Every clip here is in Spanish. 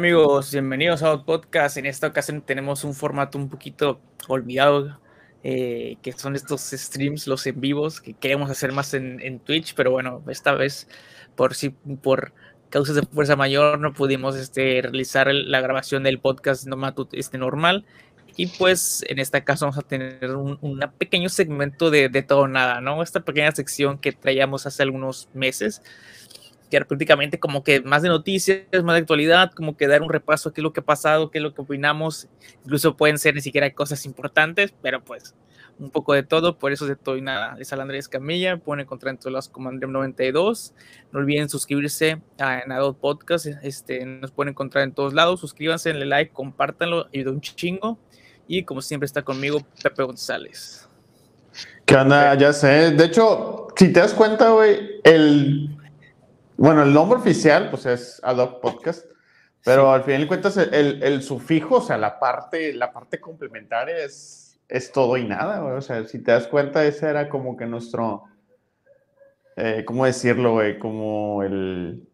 amigos? Bienvenidos a podcast. En esta ocasión tenemos un formato un poquito olvidado, eh, que son estos streams, los en vivos, que queremos hacer más en, Twitch, pero bueno, esta vez por, si, por causas de fuerza mayor no pudimos este, realizar la grabación del podcast este, normal. Y pues en este caso vamos a tener un, pequeño segmento de, de todo nada, ¿no? Esta pequeña sección que traíamos hace algunos meses que prácticamente como que más de noticias, más de actualidad, como que dar un repaso a qué es lo que ha pasado, qué es lo que opinamos, incluso pueden ser ni siquiera cosas importantes, pero pues un poco de todo, por eso de todo y nada. Les habla Andrés Camilla, pueden encontrar en todos los como 92, no olviden suscribirse a Nadot Podcast, este, nos pueden encontrar en todos lados, suscríbanse, denle like, compártanlo, ayuda un chingo, y como siempre está conmigo Pepe González. ¿Qué onda? Ya sé. De hecho, si te das cuenta, güey, el bueno, el nombre oficial pues es Adobe Podcast, pero al final de cuentas el, el, sufijo, o sea, la parte, la parte complementaria es, es todo y nada, güey. O sea, si te das cuenta, ese era como que nuestro, eh, ¿cómo decirlo, güey? Como el...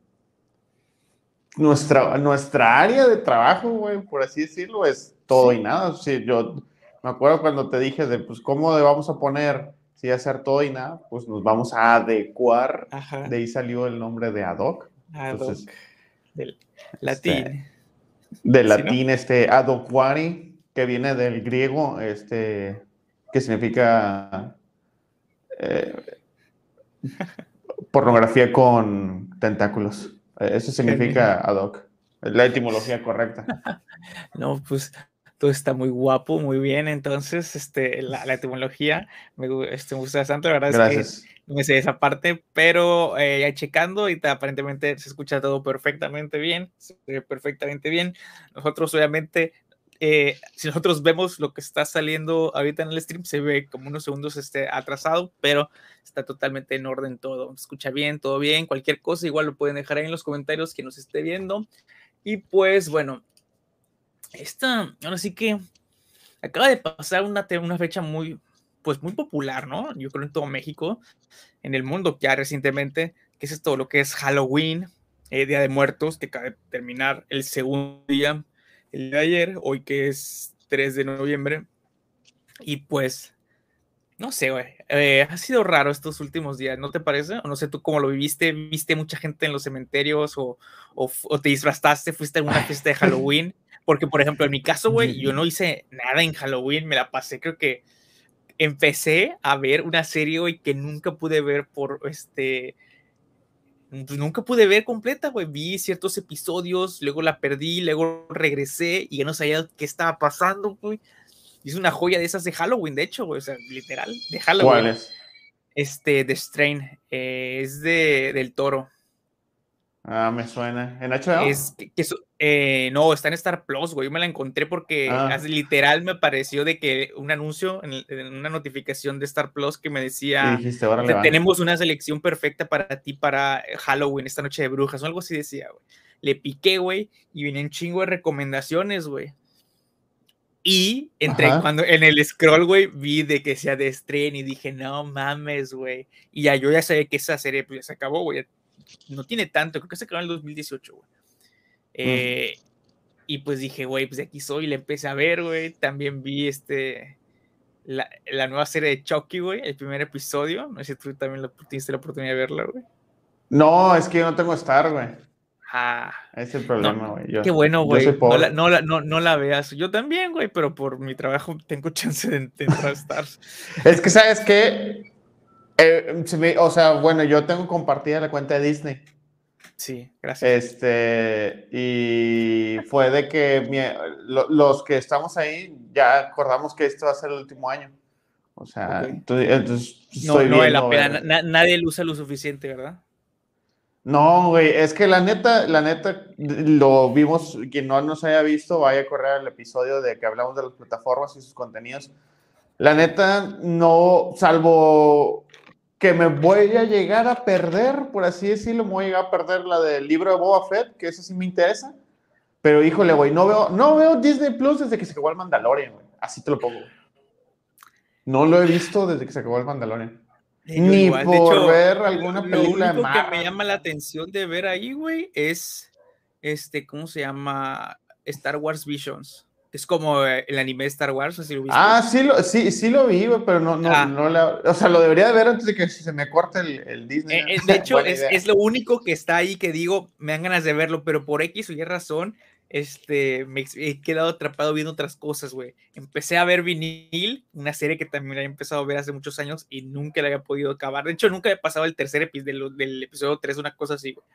Nuestra, nuestra área de trabajo, güey, por así decirlo, es todo y nada. Sí, yo me acuerdo cuando te dije de, pues, ¿cómo le vamos a poner si hacer todo y nada, pues nos vamos a adecuar. De ahí salió el nombre de Adoc. Adoc. del latín. Este, del latín, este, adoquari, que viene del griego, este, que significa eh, pornografía con tentáculos. Eso significa Adoc. La etimología correcta. No, pues todo está muy guapo, muy bien. Entonces, este, la, etimología me, este, me, gusta bastante. La verdad es que no me sé esa parte, pero eh, ya checando y aparentemente se escucha todo perfectamente bien, perfectamente bien. Nosotros, obviamente, eh, si nosotros vemos lo que está saliendo ahorita en el stream, se ve como unos segundos este, atrasado, pero está totalmente en orden todo. escucha bien, todo bien. Cualquier cosa, igual lo pueden dejar ahí en los comentarios que nos esté viendo. Y pues, bueno, esta, ahora sí que acaba de pasar una, una fecha muy, pues muy popular, ¿no? Yo creo en todo México, en el mundo ya recientemente, que es esto, lo que es Halloween, eh, Día de Muertos, que acaba de terminar el segundo día, el de ayer, hoy que es 3 de noviembre. Y pues, no sé, güey, eh, ha sido raro estos últimos días, ¿no te parece? O no sé tú cómo lo viviste, viste mucha gente en los cementerios o, o, o te disfrazaste, fuiste a una fiesta de Halloween. Porque, por ejemplo, en mi caso, güey, yo no hice nada en Halloween, me la pasé, creo que empecé a ver una serie, güey, que nunca pude ver por, este, pues nunca pude ver completa, güey. Vi ciertos episodios, luego la perdí, luego regresé y ya no sabía qué estaba pasando, güey. Es una joya de esas de Halloween, de hecho, güey, o sea, literal, de Halloween. ¿Cuál es? Este, The Strain, eh, es de, del toro. Ah, me suena. ¿En HBO? Es que, eh, no, está en Star Plus, güey. Yo me la encontré porque ah. literal me apareció de que un anuncio en, una notificación de Star Plus que me decía: Tenemos una selección perfecta para ti para Halloween, esta noche de brujas, o algo así decía, güey. Le piqué, güey, y vienen chingo de recomendaciones, güey. Y entre cuando en el scroll, güey, vi de que sea de estreno y dije, no mames, güey. Y ya yo ya sabía que esa serie pues, se acabó, güey no tiene tanto, creo que se acabó en el 2018, güey. Eh, y pues dije, güey, pues de aquí soy, le empecé a ver, güey. También vi este, la, la, nueva serie de Chucky, güey, el primer episodio. No sé si tú también lo, tuviste la oportunidad de verla, güey. No, es que yo no tengo Star, güey. Ah, es el problema, güey. qué bueno, güey. No la, no, la, no, no la, veas. Yo también, güey, pero por mi trabajo tengo chance de, entrar a Star. es que, ¿sabes qué? Eh, o sea, bueno, yo tengo compartida la cuenta de Disney. Sí, gracias. Este, y fue de que los que estamos ahí ya acordamos que este va a ser el último año. O sea, entonces, no, no vale la pena. nadie lo usa lo suficiente, ¿verdad? No, güey, es que la neta, la neta, lo vimos, quien no nos haya visto, vaya a correr el episodio de que hablamos de las plataformas y sus contenidos. La neta, no, salvo que me voy a llegar a perder, por así decirlo, me voy a llegar a perder la del libro de Boba Fett, que eso sí me interesa. Pero híjole, güey, no veo, no veo Disney Plus desde que se acabó el Mandalorian, güey. Así te lo pongo. No lo he visto desde que se acabó el Mandalorian. Ni por ver alguna película lo único que me llama la atención de ver ahí, güey, es este, ¿cómo se llama? Star Wars Visions. Es como eh, el anime de Star Wars, lo Ah, sí lo, sí, sí lo vi, pero no, no, ah. no la, o sea, lo debería de ver antes de que se me corte el, Disney. Eh, de hecho, es, es, lo único que está ahí que digo, me dan ganas de verlo, pero por X o Y razón, este, me he quedado atrapado viendo otras cosas, güey. Empecé a ver Vinil, una serie que también había empezado a ver hace muchos años y nunca la había podido acabar. De hecho, nunca había pasado el tercer episodio del, episodio 3, una cosa así, güey.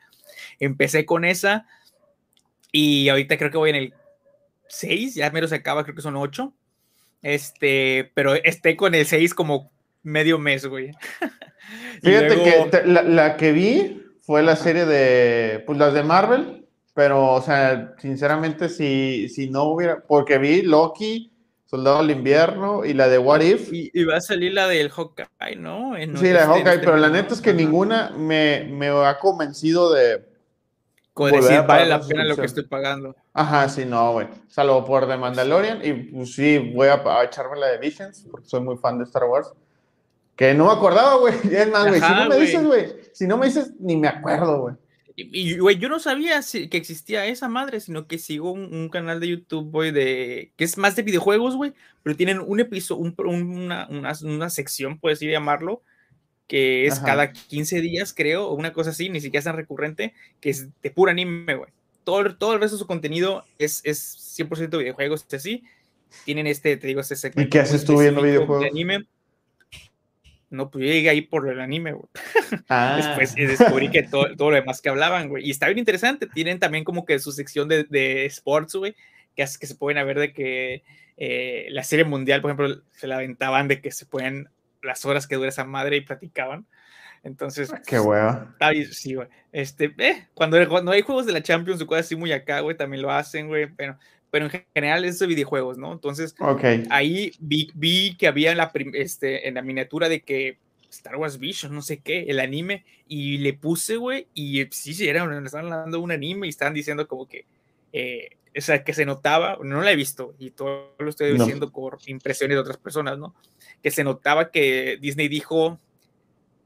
Empecé con esa y ahorita creo que voy en el 6, ya menos se acaba, creo que son 8. Este, pero esté con el 6 como medio mes, güey. Fíjate que la, la, que vi fue la serie de, pues las de Marvel pero, o sea, sinceramente, si, si no hubiera, porque vi Loki, Soldado del Invierno y la de What If. Y, va a salir la del Hawkeye, ¿no? sí, la de Hawkeye, pero la neta es que ninguna me, me ha convencido de. Como decir, vale la pena lo que estoy pagando. Ajá, sí, no, güey. Salvo por The Mandalorian. Y pues sí, voy a, echarme la de Visions, porque soy muy fan de Star Wars. Que no me acordaba, güey. Es más, güey. Si no me dices, güey. Si no me dices, ni me acuerdo, güey. Y, güey, yo no sabía que existía esa madre, sino que sigo un, canal de YouTube, güey, de, que es más de videojuegos, güey, pero tienen un episodio, una, una, una, sección, puedes ir llamarlo, que es cada 15 días, creo, o una cosa así, ni siquiera es tan recurrente, que es de puro anime, güey. Todo, todo el resto de su contenido es, es 100% videojuegos, así. Tienen este, te digo, este segmento. ¿Y qué haces tú viendo videojuegos? De anime no, pues yo llegué ahí por el anime, güey. Ah. Después descubrí que todo, todo, lo demás que hablaban, güey. Y está bien interesante. Tienen también como que su sección de, de sports, güey, que, que se pueden ver de que eh, la serie mundial, por ejemplo, se la aventaban de que se pueden las horas que dura esa madre y platicaban. Entonces, qué hueva. Sí, güey. Este, eh, cuando, cuando hay juegos de la Champions o cosas así muy acá, güey, también lo hacen, güey. Pero pero en general es de videojuegos, ¿no? Entonces, ahí vi, vi, que había en la, este, en la miniatura de que Star Wars Vision, no sé qué, el anime, y le puse, güey, y sí, sí, era, estaban dando un anime y estaban diciendo como que, eh, o sea, que se notaba, no la he visto, y todo lo estoy diciendo por impresiones de otras personas, ¿no? Que se notaba que Disney dijo,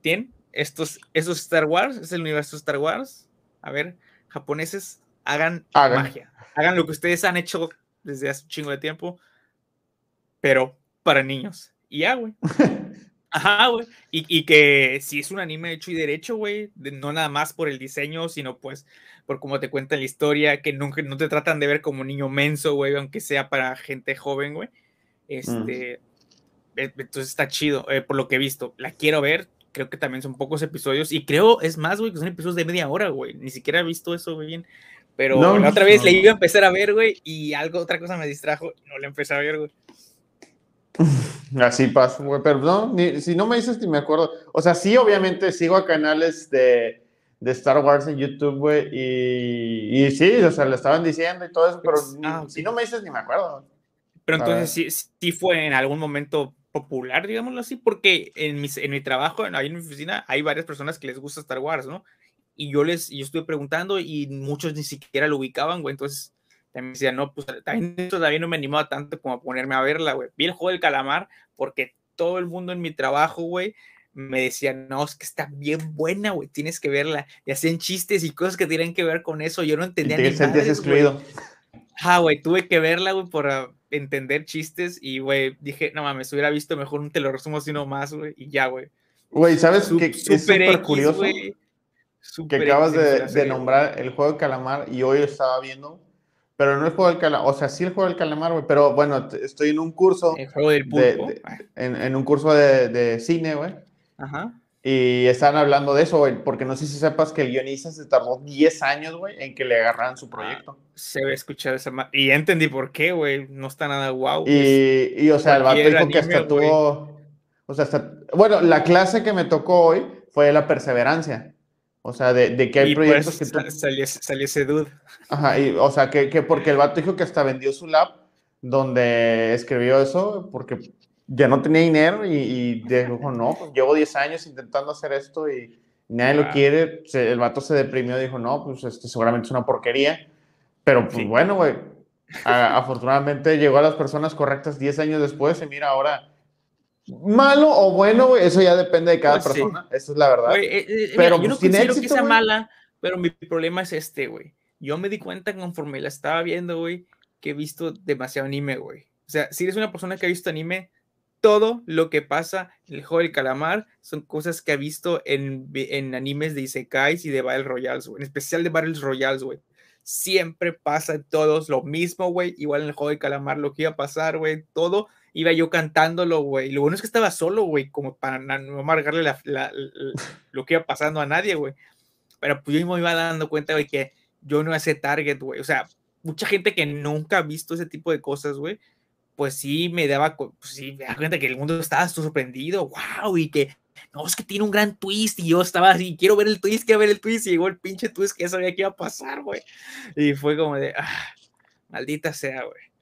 ¿tienen estos, estos Star Wars, es el universo Star Wars, a ver, japoneses, hagan. magia hagan lo que ustedes han hecho desde hace un chingo de tiempo, pero para niños. Y ya, güey. Ajá, güey. Y, que si es un anime hecho y derecho, güey, no nada más por el diseño, sino pues por cómo te cuentan la historia, que nunca no te tratan de ver como niño menso, güey, aunque sea para gente joven, güey. Este, mm. e, entonces está chido, eh, por lo que he visto. La quiero ver, creo que también son pocos episodios, y creo, es más, güey, que son episodios de media hora, güey. Ni siquiera he visto eso, güey, bien. Pero la otra vez le iba a empezar a ver, güey, y algo, otra cosa me distrajo y no le empecé a ver, güey. Así pasa, güey, pero no, si no me dices ni me acuerdo. O sea, sí, obviamente sigo a canales de, de Star Wars en YouTube, güey, y, y, sí, o sea, le estaban diciendo y todo eso, pero ah, si no me dices ni me acuerdo. Pero entonces sí, sí fue en algún momento popular, digámoslo así, porque en mi, en mi trabajo, ahí en mi oficina, hay varias personas que les gusta Star Wars, ¿no? Y yo les yo estuve preguntando y muchos ni siquiera lo ubicaban, güey, entonces también decía, no, pues también todavía no me animaba tanto como a ponerme a verla, güey. Vi el juego del calamar porque todo el mundo en mi trabajo, güey, me decía, no, es que está bien buena, güey, tienes que verla. Y hacían chistes y cosas que tienen que ver con eso. Yo no entendía ni nada. excluido. Ah, güey, tuve que verla, güey, por ah, entender chistes y, güey, dije, no mames, hubiera visto mejor un te lo resumo así nomás, güey, y ya, güey. Güey, ¿sabes qué? Es súper curioso que acabas de, nombrar el juego del calamar y hoy estaba viendo, pero no el juego del calamar, o sea, sí el juego del calamar, güey, pero bueno, estoy en un curso. El juego del pulpo. Ah. en, un curso de, cine, güey. Ajá. Y están hablando de eso, güey, porque no sé si sepas que el guionista se tardó 10 años, güey, en que le agarraran su proyecto. Ah, se ve escuchar esa... Y entendí por qué, güey, no está nada guau. y, y, o sea, el vato dijo que hasta tuvo... O sea, hasta... Bueno, la clase que me tocó hoy fue la perseverancia. O sea, de, que hay proyectos pues, que tú... Salió, ese dude. Ajá, y, o sea, que, que, porque el vato dijo que hasta vendió su lab donde escribió eso porque ya no tenía dinero y, dijo, no, pues llevo 10 años intentando hacer esto y nadie lo quiere. el vato se deprimió y dijo, no, pues este, seguramente es una porquería. Pero pues bueno, güey, afortunadamente llegó a las personas correctas 10 años después y mira ahora Malo o bueno, eso ya depende de cada pues persona. Eso es la verdad. Eh, eh, pero yo no pues, considero que sea mala, pero mi problema es este, güey. yo me di cuenta conforme la estaba viendo, güey, que he visto demasiado anime, güey. O sea, si eres una persona que ha visto anime, todo lo que pasa en el juego del calamar son cosas que ha visto en, en animes de Isekais y de Battle Royales, güey. En especial de Battle Royales, güey. Siempre pasa en todos lo mismo, güey. Igual en el juego del calamar lo que iba a pasar, güey. Todo iba yo cantándolo, güey. Lo bueno es que estaba solo, güey, como para no amargarle la, lo que iba pasando a nadie, güey. Pero pues yo me iba dando cuenta, güey, que yo no ese target, güey. O sea, mucha gente que nunca ha visto ese tipo de cosas, güey, pues sí me daba, pues sí, me daba cuenta que el mundo estaba sorprendido, wow, y que, no, es que tiene un gran twist, y yo estaba así, quiero ver el twist, quiero ver el twist, y llegó el pinche twist que ya sabía que iba a pasar, güey. Y fue como de, ah, maldita sea, güey.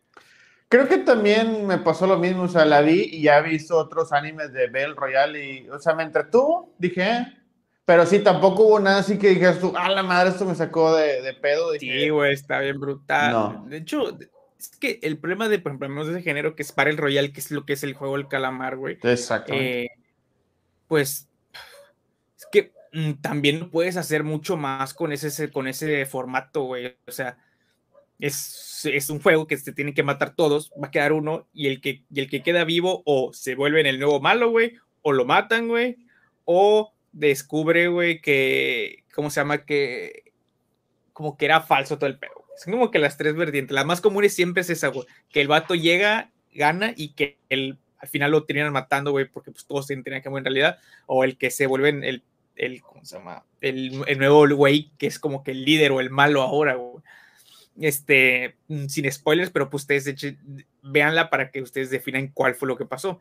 Creo que también me pasó lo mismo, o sea, la vi y ya he visto otros animes de Bell Royale y, o sea, me entretuvo, dije, eh, pero sí, tampoco hubo nada así que dijeras tú, ah, la madre, esto me sacó de, de pedo. sí, güey, está bien brutal. De hecho, es que el problema de, por ejemplo, de ese género que es para el Royal, que es lo que es el juego del calamar, güey. Exacto. Eh, pues es que mm, también no puedes hacer mucho más con ese, con ese formato, güey. O sea, es, es, un juego que se tienen que matar todos, va a quedar uno, y el que, y el que queda vivo o se vuelve en el nuevo malo, güey, o lo matan, güey, o descubre, güey, que, ¿cómo se llama? Que como que era falso todo el pedo. Es como que las tres vertientes. La más común siempre es esa, güey, que el vato llega, gana y que el, al final lo terminan matando, güey, porque pues todos tenían que morir en realidad. O el que se vuelven el, el ¿cómo se llama? El, el nuevo güey que es como que el líder o el malo ahora, güey. Este, mm, sin spoilers, pero pues ustedes véanla para que ustedes definan cuál fue lo que pasó.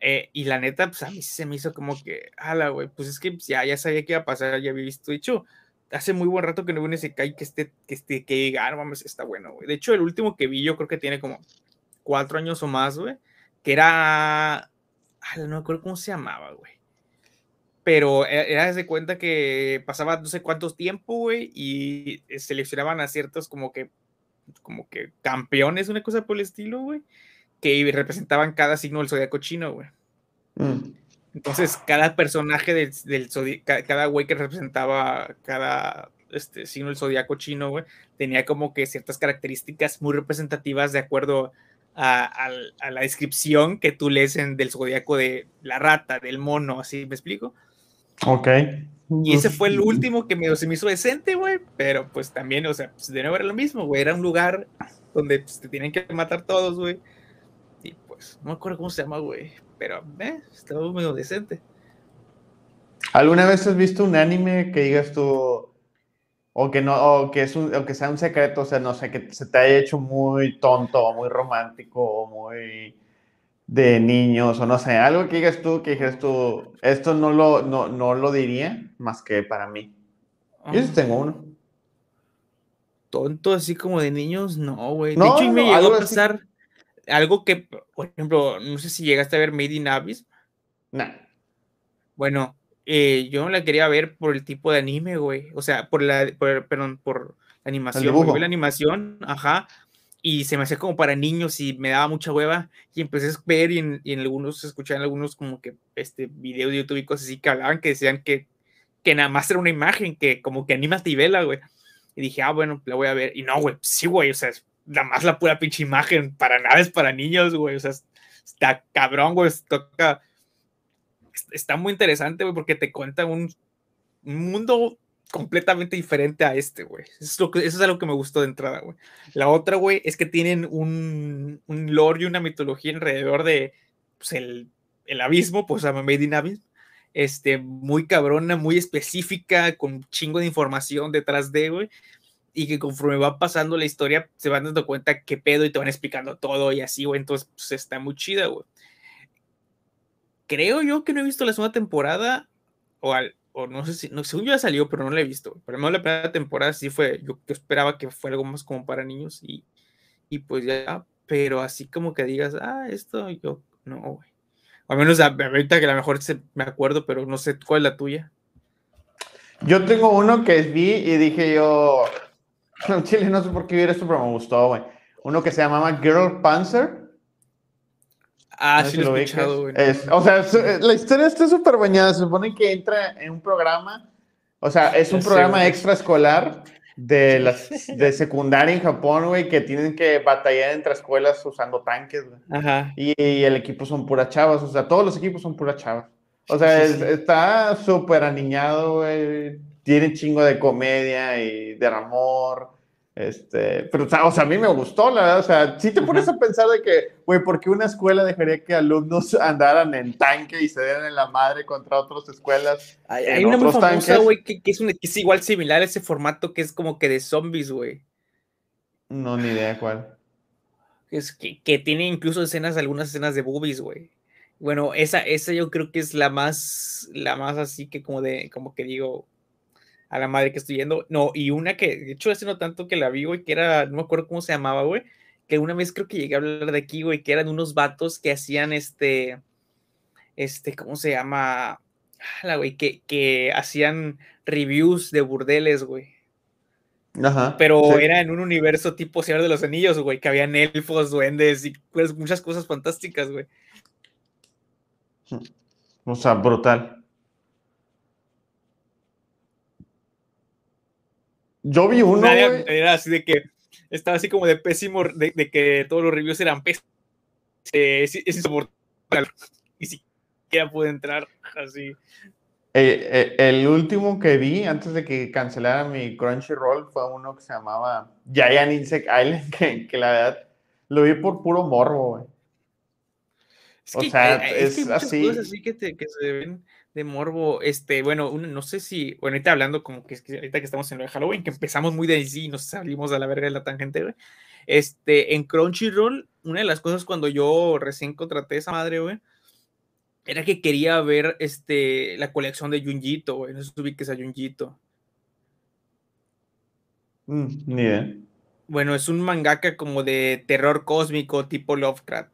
Eh, y la neta, pues a mí se me hizo como que, ala, güey, pues es que pues, ya, ya sabía que iba a pasar, ya había visto. De hecho, hace muy buen rato que no veo ese Kai que esté, que esté, que diga, ah, está bueno, güey. De hecho, el último que vi, yo creo que tiene como cuatro años o más, güey, que era, no me acuerdo cómo se llamaba, güey. Pero e, era de cuenta que pasaba no sé cuántos tiempo, güey, y seleccionaban a ciertos como que, como que campeones, una cosa por el estilo, güey que representaban cada signo del zodiaco chino, güey. Mm. Entonces, cada personaje del, del cada güey que representaba cada este, signo del zodiaco chino, güey, tenía como que ciertas características muy representativas de acuerdo a, la descripción que tú lees en, del zodiaco de la rata, del mono, así, ¿me explico? Ok. Y ese fue el último que me, se me hizo decente, güey, pero pues también, o sea, pues, de nuevo era lo mismo, güey, era un lugar donde pues, te tienen que matar todos, güey pues, no me acuerdo cómo se llama, güey, pero eh, estaba medio decente. ¿Alguna vez has visto un anime que digas tú, o que no, o que, es un, o que sea un secreto, o sea, no sé, que se te haya hecho muy tonto, o muy romántico, o muy de niños, o no sé, algo que digas tú, que digas tú, esto no lo, no, no lo diría más que para mí. Yo sí tengo uno. Tonto, así como de niños, no, güey. De hecho, me llegó a pasar algo que, por ejemplo, no sé si llegaste a ver Made in Abyss. No. Bueno, eh, yo no la quería ver por el tipo de anime, güey. O sea, por la, perdón, por la animación. la animación, ajá. Y se me hacía como para niños y me daba mucha hueva. Y empecé a ver y en, algunos, algunos como que este videos de YouTube y cosas así que hablaban que decían que, que nada más era una imagen, que como que animas y vela, güey. Y dije, ah, bueno, la voy a ver. Y no, güey, sí, güey, o sea, nada más la pura pinche imagen, para nada es para niños, güey, o sea, está cabrón, güey, toca, está muy interesante, güey, porque te cuenta un, mundo completamente diferente a este, güey. Eso, es algo que me gustó de entrada, güey. La otra, güey, es que tienen un, un lore y una mitología alrededor de pues, el, el abismo, pues llama Made in Abyss, este, muy cabrona, muy específica, con un chingo de información detrás de, güey y que conforme va pasando la historia se van dando cuenta qué pedo y te van explicando todo y así, güey. Entonces, pues está muy chida, güey. Creo yo que no he visto la segunda temporada, o, al, o no sé si, no, según yo ya salió, pero no la he visto. Pero no la primera temporada sí fue, yo, esperaba que fuera algo más como para niños y, y pues ya, pero así como que digas, ah, esto yo, no, güey. al menos ahorita que a lo mejor se, me acuerdo, pero no sé cuál es la tuya. Yo tengo uno que vi y dije yo, Chile, no sé por qué vi esto, pero me gustó, güey. Uno que se llamaba Girl Panzer. Ah, sí, lo he escuchado, güey. o sea, la historia está súper bañada. Se supone que entra en un programa. O sea, es un programa extraescolar de las de secundaria en Japón, güey, que tienen que batallar entre escuelas usando tanques, güey. Ajá. Y, el equipo son puras chavas, o sea, todos los equipos son puras chavas. O sea, está súper aniñado, güey. Tiene chingo de comedia y de amor. Este, pero, o sea, a mí me gustó, la verdad. O sea, si te pones a pensar de que, güey, ¿por qué una escuela dejaría que alumnos andaran en tanque y se dieran en la madre contra otras escuelas? Hay, una muy famosa, güey, que, es que, es igual similar a ese formato que es como que de zombies, güey. No, ni idea cuál. Es que, que tiene incluso escenas, algunas escenas de boobies, güey. Bueno, esa, esa yo creo que es la más, la más así que como de, como que digo, a la madre que estoy yendo. No, y una que, de hecho, hace no tanto que la vi, güey, que era, no me acuerdo cómo se llamaba, güey, que una vez creo que llegué a hablar de aquí, güey, que eran unos vatos que hacían este, este, ¿cómo se llama? La güey, que, que hacían reviews de burdeles, güey. Ajá. Pero era en un universo tipo Señor de los Anillos, güey, que habían elfos, duendes y pues muchas cosas fantásticas, güey. O sea, brutal. Yo vi uno. Era así de que estaba así como de pésimo, de, que todos los reviews eran pésimos. es, insoportable. Ni siquiera pude entrar así. Eh, eh, el último que vi antes de que cancelara mi Crunchyroll fue uno que se llamaba Giant Insect Island, que, la verdad lo vi por puro morbo, güey. o sea, es, así. así que, que se ven de morbo, este, bueno, no sé si, bueno, ahorita hablando como que, ahorita que estamos en lo de Halloween, que empezamos muy de sí y nos salimos a la verga de la tangente, güey. Este, en Crunchyroll, una de las cosas cuando yo recién contraté esa madre, güey, era que quería ver este, la colección de Junjito, güey. No sé si ubiques a Junjito. Mm, ni idea. Bueno, es un mangaka como de terror cósmico tipo Lovecraft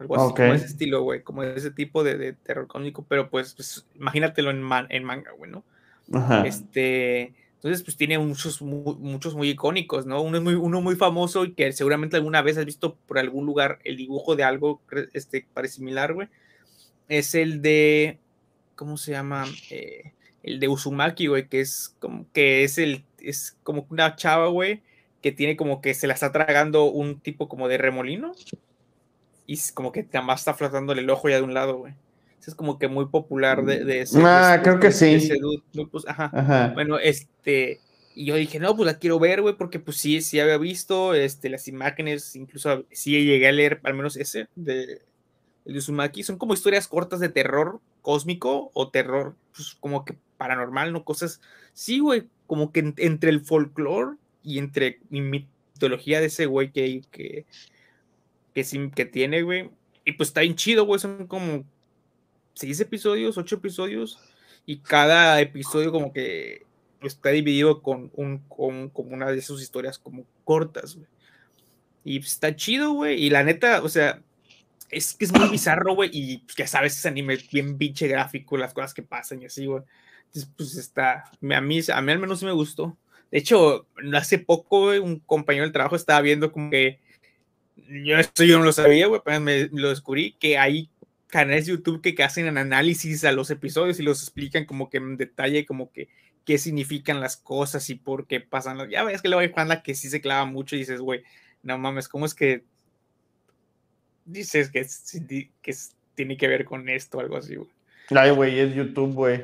algo así, como ese estilo, güey, como ese tipo de, terror cómico, pero pues, pues imagínatelo en, en manga, güey, ¿no? Ajá. Este, entonces, pues tiene muchos muy, muchos muy icónicos, ¿no? Uno, es muy, uno muy famoso y que seguramente alguna vez has visto por algún lugar el dibujo de algo este, parece similar, güey. Es el de, ¿cómo se llama? Eh, el de Uzumaki, güey, que es como que es el, es como una chava, güey, que tiene como que se la está tragando un tipo como de remolino y como que más está flotando el ojo ya de un lado, güey. es como que muy popular de, de ese. Ah, creo que sí. Pues, ajá. Bueno, este. Y yo dije, no, pues la quiero ver, güey, porque pues sí, sí había visto este, las imágenes, incluso sí llegué a leer al menos ese de, Uzumaki. Son como historias cortas de terror cósmico o terror, pues como que paranormal, ¿no? Cosas, sí, güey, como que entre el folclore y entre mi mitología de ese güey que, que, que, que tiene, güey. Y pues está bien chido, güey. Son como seis episodios, ocho episodios. Y cada episodio como que está dividido con, un, con, una de sus historias como cortas, güey. Y pues, está chido, güey. Y la neta, o sea, es que es muy bizarro, güey. Y pues, ya sabes, ese anime bien pinche gráfico, las cosas que pasan y así, güey. Entonces, pues está. A mí, a mí al menos sí me gustó. De hecho, hace poco, güey, un compañero del trabajo estaba viendo como que yo esto yo no lo sabía, güey, pero me lo descubrí, que hay canales de YouTube que, hacen análisis a los episodios y los explican como que en detalle, como que qué significan las cosas y por qué pasan las... Ya ves que luego hay la que sí se clava mucho y dices, güey, no mames, ¿cómo es que dices que, que tiene que ver con esto o algo así, güey? Ay, güey, es YouTube, güey.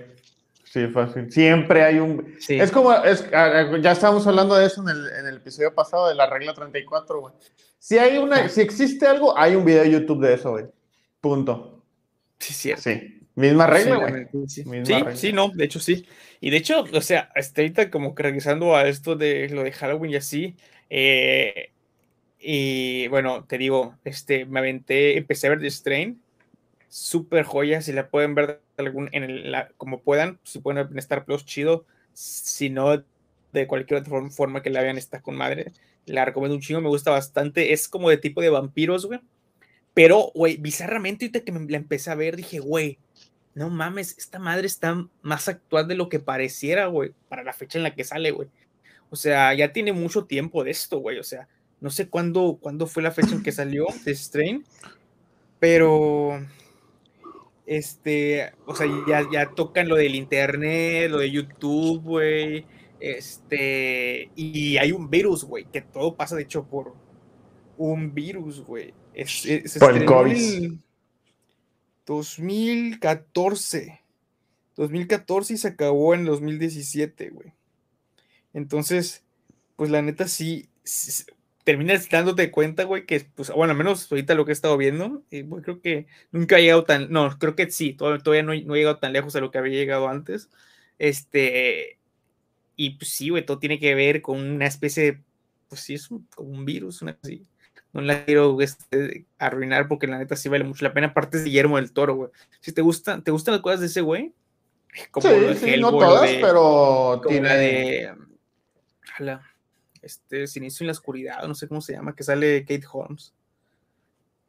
Sí, fácil. Siempre hay un... Es como, es, ya estábamos hablando de eso en el, en el episodio pasado de la regla 34, güey. Si hay una, si existe algo, hay un video de YouTube de eso, güey. Punto. Sí, cierto. Sí. Misma regla, güey. Sí, sí, no, de hecho sí. Y de hecho, o sea, hasta ahorita como que regresando a esto de lo de Halloween y así, eh, y bueno, te digo, este, me aventé, empecé a ver The Strain, súper joya, si la pueden ver algún, en el, como puedan, si pueden en Star Plus, chido, si no, de cualquier otra forma que la vean, está con madre, la recomiendo un chingo, me gusta bastante, es como de tipo de vampiros, güey, pero, güey, bizarramente, ahorita que me la empecé a ver, dije, güey, no mames, esta madre está más actual de lo que pareciera, güey, para la fecha en la que sale, güey. O sea, ya tiene mucho tiempo de esto, güey. O sea, no sé cuándo, cuándo fue la fecha en que salió de Strain, pero este, o sea, ya, ya tocan lo del internet, lo de YouTube, güey, Este, y hay un virus, güey, que todo pasa de hecho por un virus, güey. Es, por el COVID. 2014. 2014 y se acabó en 2017, güey. Entonces, pues la neta sí, terminas dándote cuenta, güey, que, pues, bueno, al menos ahorita lo que he estado viendo, y, creo que nunca ha llegado tan, no, creo que sí, todavía, no, no, he llegado tan lejos a lo que había llegado antes. Este, y pues sí, güey, todo tiene que ver con una especie de, pues sí, es un, como un virus, una así. No la quiero este, arruinar porque la neta sí vale mucho la pena. Aparte es Guillermo del Toro, güey. Si te gustan, ¿te gustan las cosas de ese güey? Como sí, no todas, pero tiene... de... este, Siniestro en la Oscuridad, no sé cómo se llama, que sale Kate Holmes.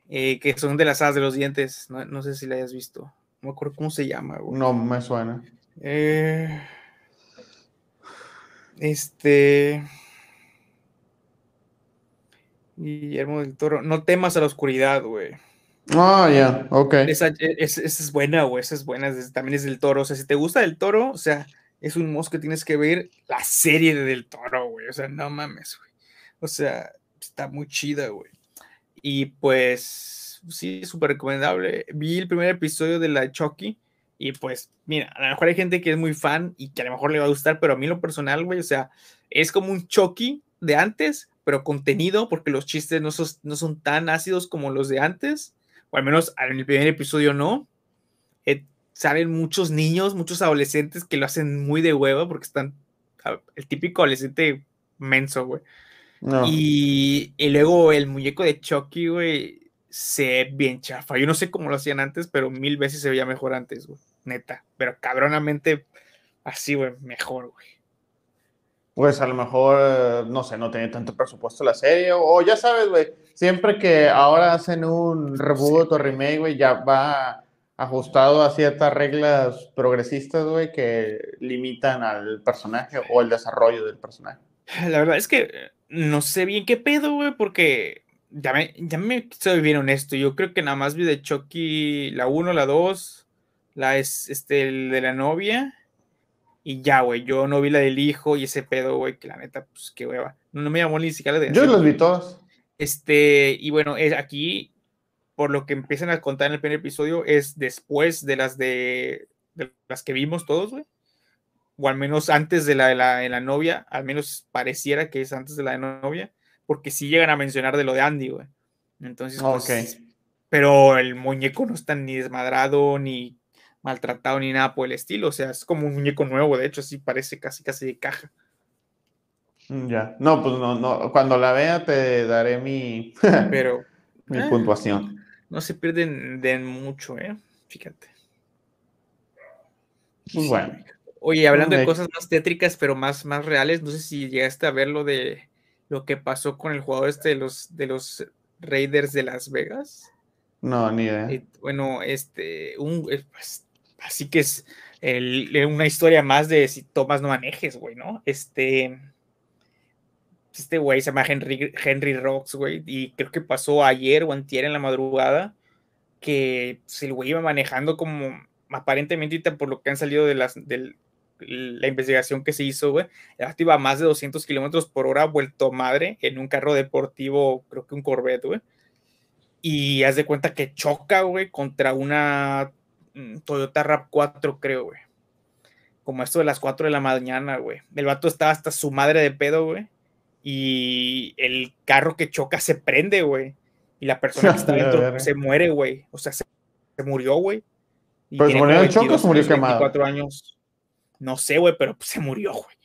Eh, que son de las hadas de los dientes. No, no, sé si la hayas visto. No me acuerdo cómo se llama, güey. No me suena. Eh, este. Guillermo del Toro. No temas a la oscuridad, güey. Ah, ya, ok. Esa, es buena, güey. Esa es buena. también es del toro. O sea, si te gusta del toro, o sea, es un mosco que tienes que ver la serie de del toro, O sea, no mames, güey. O sea, está muy chida, güey. Y pues, sí, súper recomendable. Vi el primer episodio de la Chucky. Y pues, mira, a lo mejor hay gente que es muy fan y que a lo mejor le va a gustar, pero a mí lo personal, güey, o sea, es como un Chucky de antes, pero contenido, porque los chistes no son, no son tan ácidos como los de antes o al menos en el primer episodio no. Eh, salen muchos niños, muchos adolescentes que lo hacen muy de hueva porque están el típico adolescente menso, güey. Y, luego el muñeco de Chucky, güey, se ve bien chafa. Yo no sé cómo lo hacían antes, pero mil veces se veía mejor antes, güey. Neta. Pero cabronamente así, güey, mejor, güey. Pues a lo mejor, no sé, no tiene tanto presupuesto la serie, o ya sabes, güey, siempre que ahora hacen un reboot o remake, güey, ya va ajustado a ciertas reglas progresistas, güey, que limitan al personaje o el desarrollo del personaje. La verdad es que no sé bien qué pedo, güey, porque ya me, ya me soy bien honesto. Yo creo que nada más vi de Chucky la 1, la 2, la es, este, el de la novia. Y ya, güey, yo no vi la del hijo y ese pedo, güey, que la neta, pues qué hueva. No, me llamó ni siquiera de. Yo los vi todos. Este, y bueno, es aquí, por lo que empiezan a contar en el primer episodio, es después de las de, las que vimos todos, güey. O al menos antes de la de la, novia, al menos pareciera que es antes de la de novia, porque sí llegan a mencionar de lo de Andy, güey. Entonces, pues, pero el muñeco no está ni desmadrado, ni maltratado, ni nada por el estilo. O sea, es como un muñeco nuevo, de hecho, sí parece casi casi de caja. Mm, ya, no, pues no, no, cuando la vea te daré mi, Pero, mi ah, puntuación. No se pierden de mucho, ¿eh? Fíjate. Muy bueno. Oye, hablando de cosas más tétricas, pero más, más reales, no sé si llegaste a ver lo de lo que pasó con el jugador este de los, de los Raiders de Las Vegas. No, ni idea. Eh, bueno, este, un, eh, pues, así que es una historia más de si tomas no manejes, güey, ¿no? Este, este güey se llama Henry, Henry Rocks, güey, y creo que pasó ayer o antier en la madrugada que pues, el güey iba manejando como aparentemente por lo que han salido de, las, de la investigación que se hizo, güey, iba a más de 200 kilómetros por hora vuelto madre en un carro deportivo, creo que un Corvette, güey. Y haz de cuenta que choca, güey, contra una mm, Toyota Rap 4, creo, güey. Como esto de las 4 de la mañana, güey. El vato estaba hasta su madre de pedo, güey y el carro que choca se prende, güey. Y la persona que está dentro se muere, güey. O sea, se, murió, güey. ¿Pues murió en choque o se murió quemado? años. No sé, güey, pero pues, se murió, güey.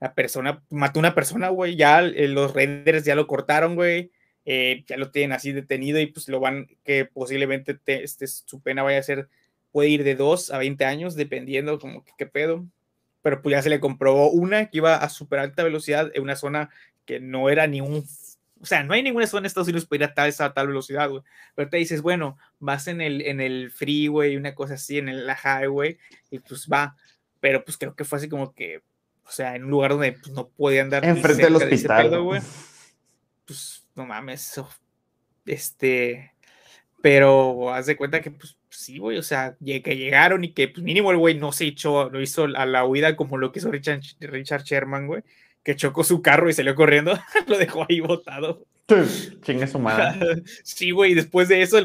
La persona, mató una persona, güey. Ya eh, los renders ya lo cortaron, güey. Eh, ya lo tienen así detenido y pues lo van, que posiblemente este, su pena vaya a ser, puede ir de 2 a 20 años, dependiendo como que qué pedo. Pero pues ya se le comprobó una que iba a super alta velocidad en una zona que no era ni un o sea, no hay ninguna zona en Estados Unidos para ir a tal, tal velocidad, güey. Pero te dices, bueno, vas en el, en el freeway, una cosa así, en el highway, y pues va. Pero pues creo que fue así como que, o sea, en un lugar donde pues, no podía andar. Enfrente del hospital. güey. Pues no mames, eso. Este. Pero haz de cuenta que pues, sí, güey, o sea, que llegaron y que pues, mínimo el güey no se echó, lo hizo a la huida como lo que hizo Richard, Richard Sherman, güey, que chocó su carro y salió corriendo, lo dejó ahí botado. Chingue su madre. sí, güey, después de eso,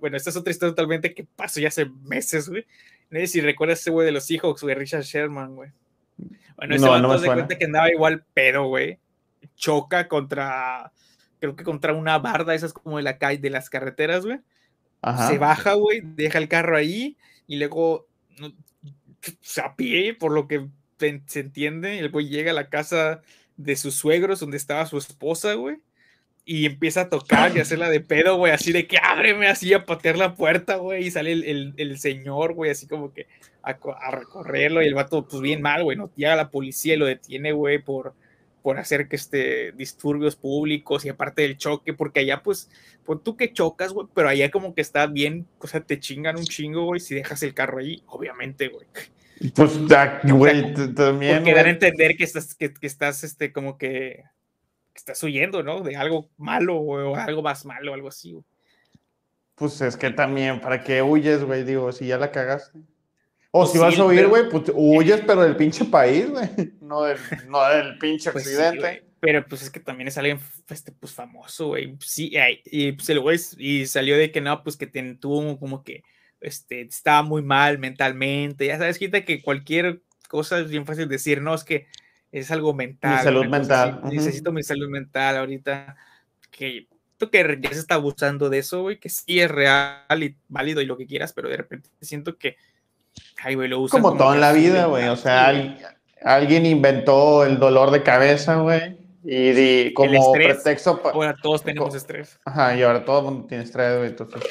bueno, esta es otra historia totalmente que pasó ya hace meses, güey. No sé si recuerdas ese güey de los hijos, güey, Richard Sherman, güey. Bueno, ese no, no se cuenta que andaba igual pedo, güey. Choca contra, creo que contra una barda, esas como de la calle, de las carreteras, güey. Se baja, güey, deja el carro ahí y luego se a pie, por lo que se entiende, el güey llega a la casa de sus suegros donde estaba su esposa, güey y empieza a tocar y hacerla de pedo, güey, así de que ábreme así a patear la puerta, güey, y sale el, el, señor, güey, así como que a, recorrerlo y el vato, pues bien mal, güey, ¿no? Llega la policía y lo detiene, güey, por, por hacer que este disturbios públicos y aparte del choque, porque allá, pues, pues tú que chocas, güey, pero allá como que está bien, o sea, te chingan un chingo, güey, si dejas el carro ahí, obviamente, güey. Pues, güey, también. Porque dar a entender que estás, que, que estás, este, como que estás huyendo, ¿no? De algo malo o algo más malo, algo así. Pues es que también, ¿para qué huyes, güey? Digo, si ya la cagaste. O pues si vas a huir, güey, pues huyes, pero del pinche país, güey. No del, no del pinche pues accidente. pero pues es que también es alguien este, pues, famoso, güey. Sí, y pues el güey y salió de que no, pues que tuvo como que este, estaba muy mal mentalmente. Ya sabes, quita que cualquier cosa es bien fácil decir, no, es que es algo mental. Mi salud mental. Necesito mi salud mental ahorita. Que que ya se está abusando de eso, güey, que sí es real y válido y lo que quieras, pero de repente siento que, ay, güey, lo usan. Como, todo en la vida, güey, o sea, alguien inventó el dolor de cabeza, güey, y, como pretexto. Ahora todos tenemos estrés. Ajá, y ahora todo el mundo tiene estrés, güey, entonces.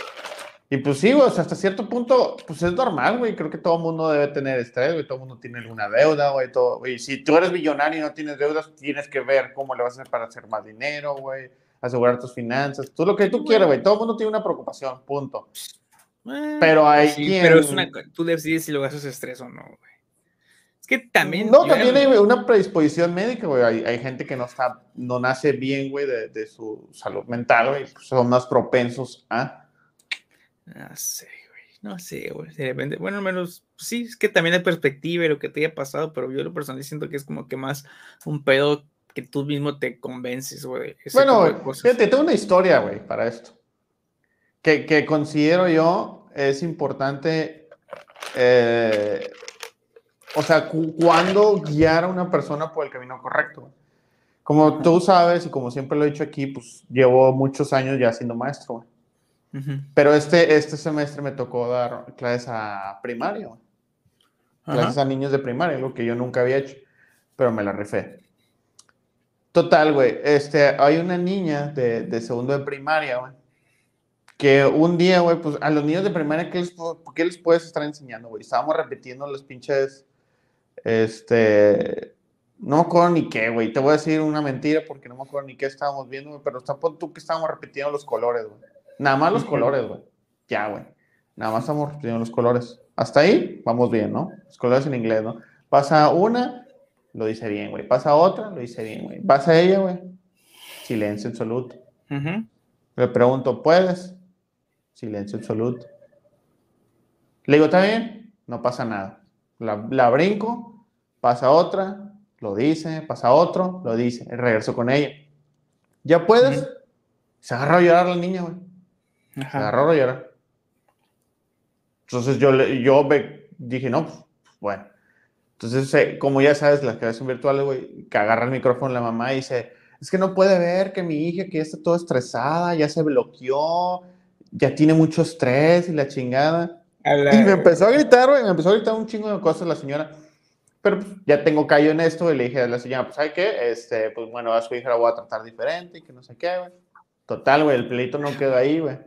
Y pues sí, güey, o sea, hasta cierto punto, pues es normal, güey. Creo que todo mundo debe tener estrés, güey. Todo mundo tiene alguna deuda, güey. Todo, güey. Si tú eres millonario y no tienes deudas, tienes que ver cómo le vas a hacer para hacer más dinero, güey. Asegurar tus finanzas. Tú lo que tú quieras, güey. Todo el mundo tiene una preocupación, punto. Eh, pero hay quien... Pero es una, tú decides si lo haces estrés o no, güey. Es que también... No, también hay una predisposición médica, güey. Hay, hay, gente que no está, no nace bien, güey, de, de su salud mental, güey. Pues son más propensos a no sé, güey. No sé, güey. De repente, bueno, al menos, pues sí, es que también hay perspectiva y lo que te haya pasado, pero yo lo personal siento que es como que más un pedo que tú mismo te convences, güey. Bueno, fíjate, tengo una historia, güey, para esto. Que, que, considero yo es importante, eh, o sea, cuando guiar a una persona por el camino correcto. Como tú sabes y como siempre lo he dicho aquí, pues llevo muchos años ya siendo maestro. Güey. Pero este, este semestre me tocó dar clases a primaria, clases a niños de primaria, algo que yo nunca había hecho, pero me la rifé. Total, güey, este, hay una niña de, de segundo de primaria, güey, que un día, güey, pues a los niños de primaria, ¿qué les, ¿qué les puedes estar enseñando, güey? Estábamos repitiendo los pinches, este, no me acuerdo ni qué, güey, te voy a decir una mentira porque no me acuerdo ni qué estábamos viendo, güey, pero está tú que estábamos repitiendo los colores, güey. Nada más los colores, güey. Ya, güey. Nada más estamos repitiendo los colores. Hasta ahí, vamos bien, ¿no? Los colores en inglés, ¿no? Pasa una, lo dice bien, güey. Pasa otra, lo dice bien, güey. Pasa ella, güey. Silencio absoluto. Le pregunto, ¿puedes? Silencio absoluto. Le digo, ¿está bien? No pasa nada. La, brinco, pasa otra, lo dice, pasa otro, lo dice. Regreso con ella. ¿Ya puedes? Se agarra a llorar la niña, güey. Ajá. Me agarró a llorar. Entonces yo, yo dije, no, pues, bueno. Entonces, eh, como ya sabes, las clases virtuales, güey, que agarra el micrófono la mamá y dice, es que no puede ver que mi hija que ya está toda estresada, ya se bloqueó, ya tiene mucho estrés y la chingada. Y me empezó a gritar, güey, me empezó a gritar un chingo de cosas la señora. Pero pues, ya tengo callo en esto y le dije a la señora, pues, ¿sabes qué? Este, pues bueno, a su hija la voy a tratar diferente y que no sé qué, güey. Total, güey, el pleito no quedó ahí, güey.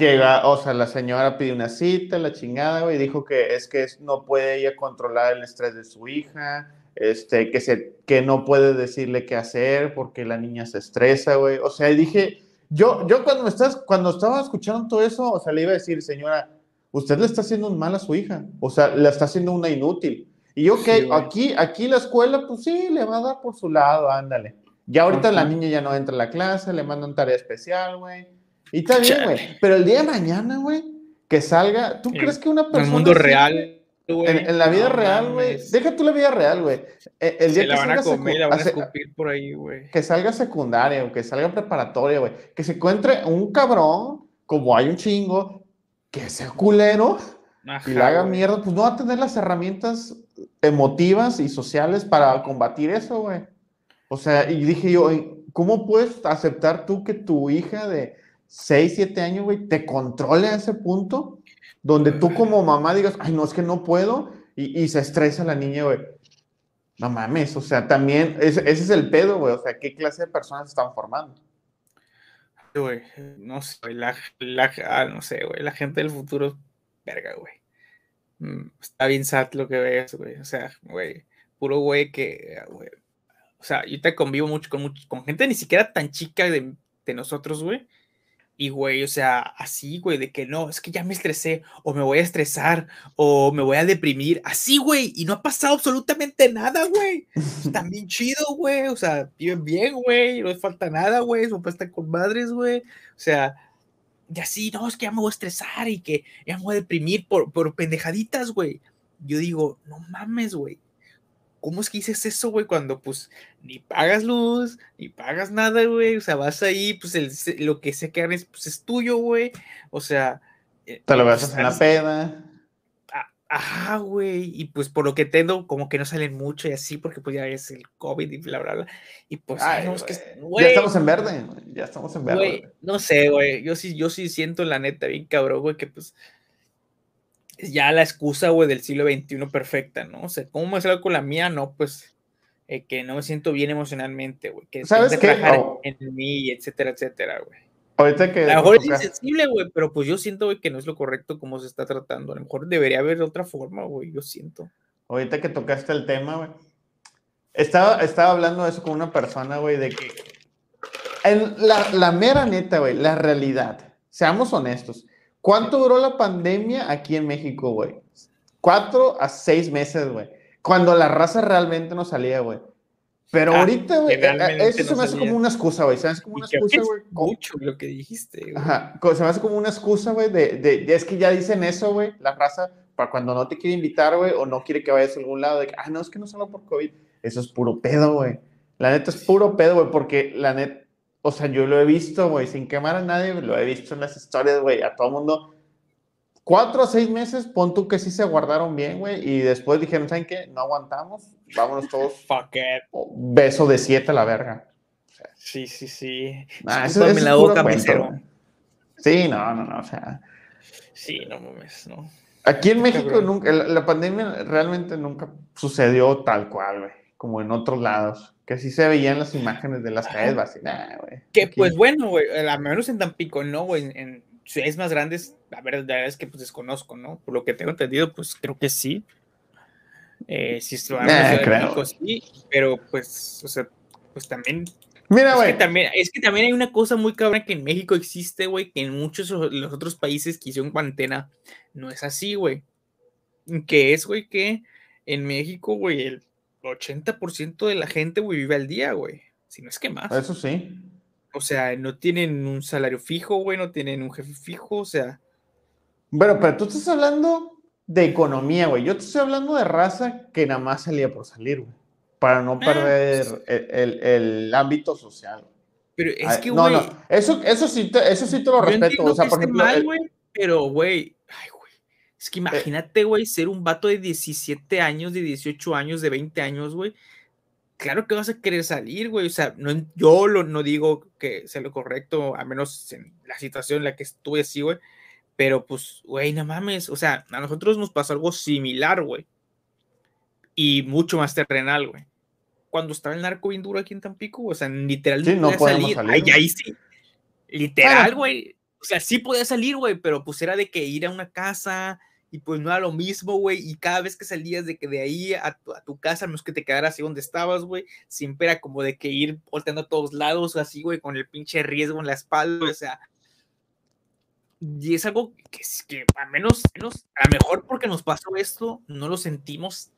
Llega, o sea, la señora pidió una cita, la chingada, güey, dijo que es que no puede ella controlar el estrés de su hija, este, que, se, que no puede decirle qué hacer porque la niña se estresa, güey. O sea, dije, yo, yo cuando, me estás, cuando estaba escuchando todo eso, o sea, le iba a decir, señora, usted le está haciendo un mal a su hija, o sea, le está haciendo una inútil. Y yo, ok, aquí, aquí la escuela, pues sí, le va a dar por su lado, ándale. Ya ahorita la niña ya no entra a la clase, le mandan tarea especial, güey y está bien, güey. Pero el día de mañana, güey, que salga. ¿Tú crees que una persona. En el mundo real. En, la vida real, güey. Deja tú la vida real, güey. E, el, día que la van a comer, la van a escupir por ahí, güey. Que salga secundaria o que salga preparatoria, güey. Que se encuentre un cabrón, como hay un chingo, que sea culero y le haga mierda, pues no va a tener las herramientas emotivas y sociales para combatir eso, güey. O sea, y dije yo, ¿cómo puedes aceptar tú que tu hija de 6, 7 años, güey, te controle a ese punto? Donde tú como mamá digas, ay, no, es que no puedo, y, se estresa la niña, güey. No mames, o sea, también, ese, es el pedo, güey. O sea, ¿qué clase de personas están formando? Güey, no sé, la, la, ah, no sé, güey, la gente del futuro, verga, güey. Mm, está bien sad lo que ves, güey. O sea, güey, puro güey que, güey. O sea, yo te convivo mucho con, mucho, con gente ni siquiera tan chica de, de nosotros, güey y, güey, o sea, así, güey, de que no, es que ya me estresé, o me voy a estresar, o me voy a deprimir, así, güey, y no ha pasado absolutamente nada, güey. Están bien chido, güey, o sea, viven bien, güey, no les falta nada, güey, su papá está con madres, güey, o sea, y así, no, es que ya me voy a estresar y que ya me voy a deprimir por, por pendejaditas, güey. Yo digo, no mames, güey, ¿cómo es que dices eso, güey? Cuando pues ni pagas luz, ni pagas nada, güey. O sea, vas ahí, pues el, lo que se es, pues, es tuyo, güey. O sea. Eh, Te lo vas a pues, hacer la peda. Ajá, güey. Y pues por lo que tengo, como que no salen mucho y así, porque pues ya es el COVID y bla, bla, bla. Y pues, no, es que, ya estamos en verde, ya estamos en verde. no sé, güey. Yo sí, yo sí siento la neta bien cabrón, güey, que pues ya la excusa, güey, del siglo XXI perfecta, ¿no? O sea, ¿cómo me salgo con la mía? No, pues, eh, que no me siento bien emocionalmente, güey. Que ¿Sabes qué? Oh. En, mí, etcétera, etcétera, güey. Ahorita que... A lo mejor es insensible, güey, pero pues yo siento, güey, que no es lo correcto como se está tratando. A lo mejor debería haber otra forma, güey, yo siento. Ahorita que tocaste el tema, güey. Estaba, estaba hablando de eso con una persona, güey, de que... En la, la mera neta, güey, la realidad. Seamos honestos ¿Cuánto duró la pandemia aquí en México, güey? Cuatro a seis meses, güey. Cuando la raza realmente no salía, güey. Pero ah, ahorita, güey, eh, eso se me hace como una excusa, güey. Se me hace como una excusa, güey. Mucho lo que dijiste, güey. Ajá. Se me hace como una excusa, güey, de, de, es que ya dicen eso, güey, la raza, para cuando no te quiere invitar, güey, o no quiere que vayas a algún lado, de que, ah, no, es que no solo por COVID. Eso es puro pedo, güey. La neta es puro pedo, güey, porque la neta, o sea, yo lo he visto, güey, sin quemar a nadie, lo he visto en las historias, güey, a todo el mundo. Cuatro o seis meses, pon tú que sí se guardaron bien, güey, y después dijeron, ¿saben qué? No aguantamos, vámonos todos. Fuck it. Beso de siete a la verga. sí, sí, sí. Ah, eso, es la boca, Sí, no, no, no, o sea. Sí, no mames, no. Aquí en México nunca, la pandemia realmente nunca sucedió tal cual, güey, como en otros lados que sí se veían las imágenes de las calles vacías. Que pues bueno, güey, al menos en Tampico, ¿no? Güey, en, ciudades más grandes, la verdad es que pues desconozco, ¿no? Por lo que tengo entendido, pues creo que sí. Eh, sí, eh, creo. sí, pero pues, o sea, pues también Mira, güey. Es, que también, es que también hay una cosa muy cabrón que en México existe, güey, que en muchos de los otros países que hicieron cuarentena no es así, güey. Que es, güey, que en México, güey, el 80% de la gente, güey, vive al día, güey. Si no es que más. Eso sí. O sea, no tienen un salario fijo, güey, no tienen un jefe fijo, o sea. Bueno, pero tú estás hablando de economía, güey. Yo te estoy hablando de raza que nada más salía por salir, güey. Para no ah, perder pues el, ámbito social. Pero es que, güey. No, no. Eso, eso, sí, te, eso sí te lo respeto. O sea, por ejemplo. Mal, pero, güey. Es que eh. imagínate, güey, ser un vato de 17 años, de 18 años, de 20 años, güey. Claro que vas a querer salir, güey. O sea, no, yo lo, no digo que sea lo correcto, a menos en la situación en la que estuve así, güey. Pero pues, güey, no mames. O sea, a nosotros nos pasó algo similar, güey. Y mucho más terrenal, güey. Cuando estaba el narco bien duro aquí en Tampico, o sea, literal no, podía salir. Ay, ahí sí. Literal, güey. O sea, sí podía salir, güey, pero pues era de que ir a una casa, y pues no era lo mismo, güey, y cada vez que salías de que de ahí a tu, a tu casa, no es que te quedaras así donde estabas, güey, siempre era como de que ir volteando a todos lados, así, güey, con el pinche riesgo en la espalda, o sea, y es algo que, que a menos, menos, a lo mejor porque nos pasó esto, no lo sentimos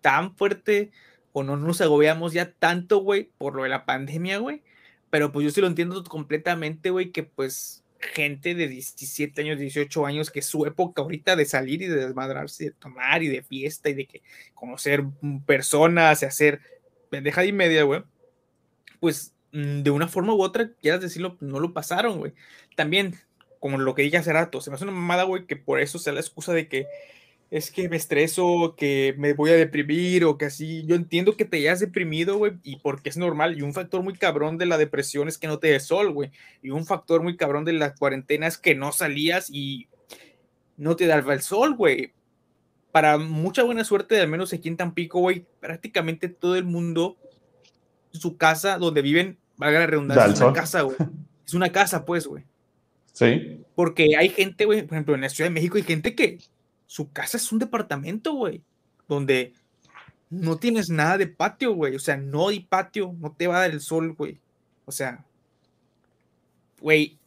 tan fuerte o no nos agobiamos ya tanto, güey, por lo de la pandemia, güey, pero pues yo sí lo entiendo completamente, güey, que pues gente de 17 años, 18 años, que es su época ahorita de salir y de desmadrarse, de tomar y de fiesta y de que conocer personas, y hacer pendeja y media, güey, pues mm, de una forma u otra, quieras decirlo, no lo pasaron, güey. También, como lo que dije hace rato, se me hace una mamada, güey, que por eso sea la excusa de que es que me estreso, que me voy a deprimir o que así. Yo entiendo que te hayas deprimido, güey, y porque es normal. Y un factor muy cabrón de la depresión es que no te des sol, güey. Y un factor muy cabrón de la cuarentena es que no salías y no te daba el sol, güey. Para mucha buena suerte, al menos aquí en Tampico, güey, prácticamente todo el mundo, su casa donde viven, valga la redundancia, es una casa, güey. Es una casa, pues, güey. Sí. Porque hay gente, güey, por ejemplo, en la Ciudad de México hay gente que su casa es un departamento, güey, donde no tienes nada de patio, güey. O sea, no hay patio, no te va a dar el sol, güey. O sea, güey,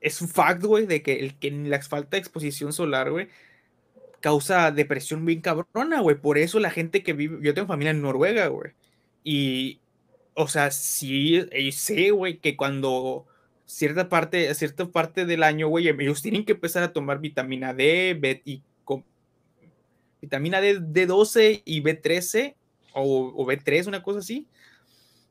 es un fact, güey, de que, el, que la falta de exposición solar, güey, causa depresión bien cabrona, güey. Por eso la gente que vive, yo tengo familia en Noruega, güey. Y, o sea, sí, sé, güey, que cuando cierta parte, cierta parte del año, güey, ellos tienen que empezar a tomar vitamina D, B y vitamina D, D12 y B13 o, B3, una cosa así.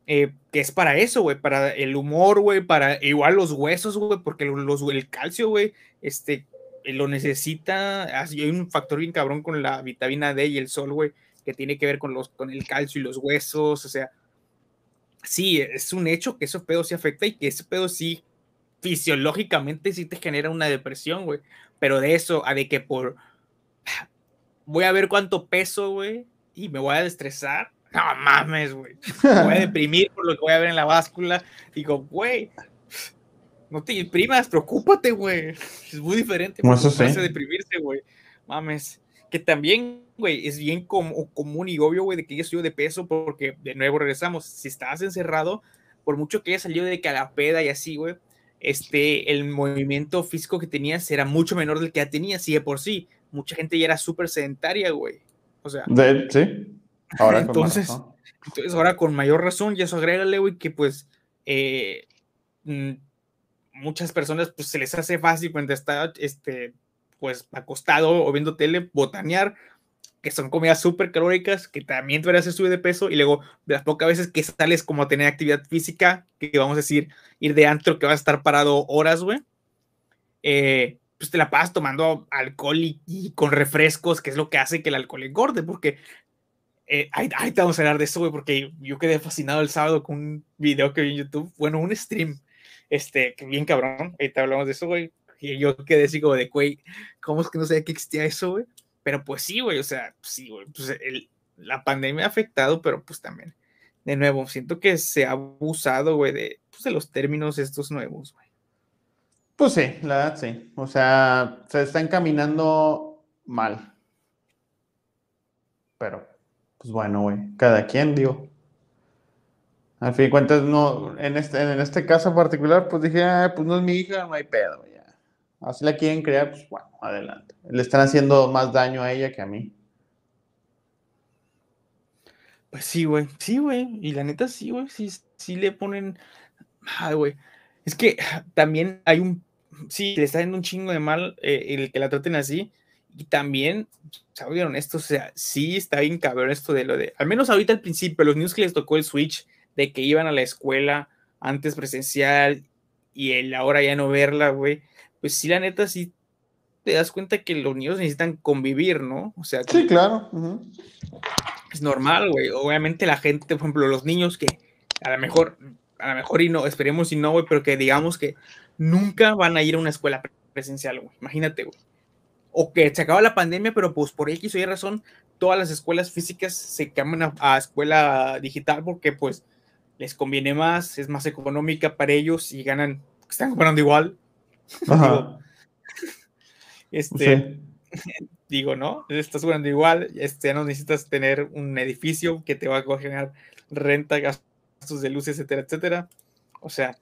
Eh, que es para eso, güey, para el humor, güey, para igual los huesos, güey, porque los, el calcio, güey, este, lo necesita, hay un factor bien cabrón con la vitamina D y el sol, güey, que tiene que ver con, los, con el calcio y los huesos, o sea, sí, es un hecho que ese pedo sí afecta y que ese pedo sí, fisiológicamente sí te genera una depresión, güey, pero de eso a de que por voy a ver cuánto peso, güey, y me voy a estresar. No mames, güey. Me voy a deprimir por lo que voy a ver en la báscula. Digo, güey, no te deprimas, preocúpate, güey. Es muy diferente. No, eso sí. deprimirse, güey. Mames. Que también, güey, es bien común y obvio, güey, de que yo subido de peso porque, de nuevo, regresamos. Si estás encerrado, por mucho que haya salido de que a la peda y así, güey, este, el movimiento físico que tenías era mucho menor del que ya tenías, y de por sí mucha gente ya era súper sedentaria, güey. O sea. sí. Ahora entonces, entonces, ahora con mayor razón, y eso agrégale, güey, que pues eh, mm, muchas personas pues se les hace fácil cuando está este, pues acostado o viendo tele, botanear, que son comidas súper calóricas, que también te hacer subir de peso, y luego de las pocas veces que sales como a tener actividad física, que vamos a decir, ir de antro, que vas a estar parado horas, güey, eh, pues te la pasas tomando alcohol y, con refrescos, que es lo que hace que el alcohol engorde, porque eh, ahí, te vamos a hablar de eso, güey, porque yo quedé fascinado el sábado con un video que vi en YouTube, bueno, un stream, este, que bien cabrón, ahí te hablamos de eso, güey, y yo quedé así como de, güey, ¿cómo es que no sabía que existía eso, güey? Pero pues sí, güey, o sea, sí, güey, pues el, la pandemia ha afectado, pero pues también, de nuevo, siento que se ha abusado, güey, de, pues, de los términos estos nuevos, güey. Pues sí, la verdad sí. O sea, se está encaminando mal. Pero, pues bueno, güey, cada quien, digo. Al fin de cuentas, no, en este, en este caso particular, pues dije, ah, pues no es mi hija, no hay pedo, ya. Así la quieren crear, pues bueno, adelante. Le están haciendo más daño a ella que a mí. Pues sí, güey, sí, güey. Y la neta, sí, güey, sí, sí le ponen. Ay, güey. Es que también hay un sí, le está dando un chingo de mal eh, el que la traten así. Y también, ¿sabieron esto? O sea, sí está bien cabrón esto de lo de, al menos ahorita al principio, los niños que les tocó el switch de que iban a la escuela antes presencial y el ahora ya no verla, güey. Pues sí, la neta, sí te das cuenta que los niños necesitan convivir, ¿no? O sea, sí, claro. Es normal, güey. Obviamente la gente, por ejemplo, los niños que a lo mejor, a lo mejor y no, esperemos y no, güey, pero que digamos que nunca van a ir a una escuela presencial, güey. Imagínate, güey. O que se acaba la pandemia, pero pues por X o Y razón, todas las escuelas físicas se cambian a, escuela digital porque pues les conviene más, es más económica para ellos y ganan, están comprando igual. Ajá. este, digo, ¿no? Estás jugando igual, este, ya no necesitas tener un edificio que te va a generar renta, gastos de luz, etcétera, etcétera. O sea,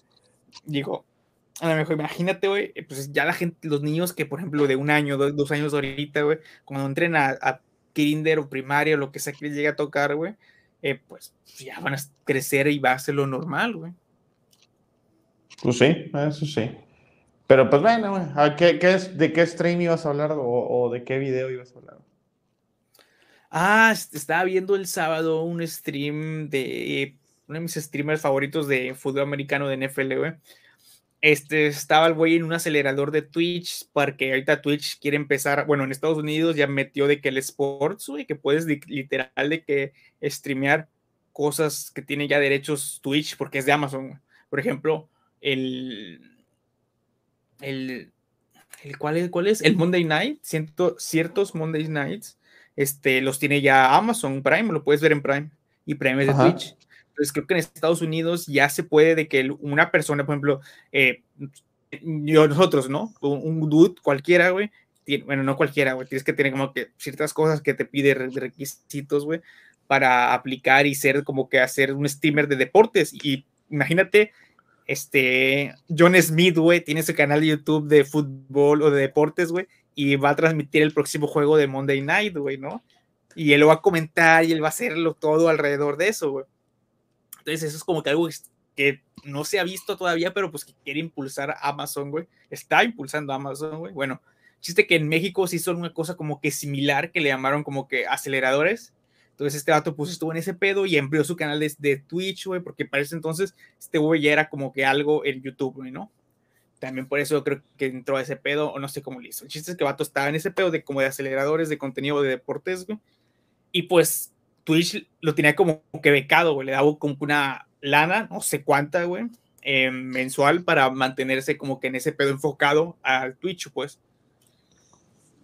digo, a lo mejor imagínate, güey, eh, pues ya la gente, los niños que, por ejemplo, de un año, dos, dos años ahorita, güey, cuando entren a, a, kinder o primaria o lo que sea que les llegue a tocar, güey, eh, pues ya van a crecer y va a ser lo normal, güey. Pues sí, eso sí. Pero pues bueno, ¿qué, qué es, ¿de qué stream ibas a hablar o, de qué video ibas a hablar? Ah, estaba viendo el sábado un stream de uno de mis streamers favoritos de fútbol americano de NFL, güey. Este, estaba el güey en un acelerador de Twitch, porque ahorita Twitch quiere empezar, bueno, en Estados Unidos ya metió de que el sports, güey, que puedes literal de que streamear cosas que tiene ya derechos Twitch, porque es de Amazon. Por ejemplo, el, el, el ¿cuál es? ¿Cuál es? El Monday Night, Siento, ciertos Monday Nights, este, los tiene ya Amazon Prime, lo puedes ver en Prime, y Prime es de Twitch. Entonces creo que en Estados Unidos ya se puede de que una persona, por ejemplo, eh, yo, nosotros, ¿no? Un, dude cualquiera, güey, bueno, no cualquiera, güey, tienes que tener como que ciertas cosas que te pide requisitos, güey, para aplicar y ser como que hacer un streamer de deportes. Y imagínate, este, John Smith, güey, tiene su canal de YouTube de fútbol o de deportes, güey, y va a transmitir el próximo juego de Monday Night, güey, ¿no? Y él lo va a comentar y él va a hacerlo todo alrededor de eso, güey. Entonces, eso es como que algo que no se ha visto todavía, pero pues que quiere impulsar Amazon, güey. Está impulsando Amazon, güey. Bueno, chiste que en México sí son una cosa como que similar, que le llamaron como que aceleradores. Entonces este vato pues estuvo en ese pedo y empleó su canal de, de Twitch, güey, porque para ese entonces este güey ya era como que algo en YouTube, güey, ¿no? También por eso creo que entró a ese pedo, o no sé cómo lo hizo. El chiste es que vato estaba en ese pedo de como de aceleradores de contenido de deportes, güey. Y pues Twitch lo tenía como que becado, güey, le daba como una lana, no sé cuánta, güey, eh, mensual para mantenerse como que en ese pedo enfocado al Twitch, pues.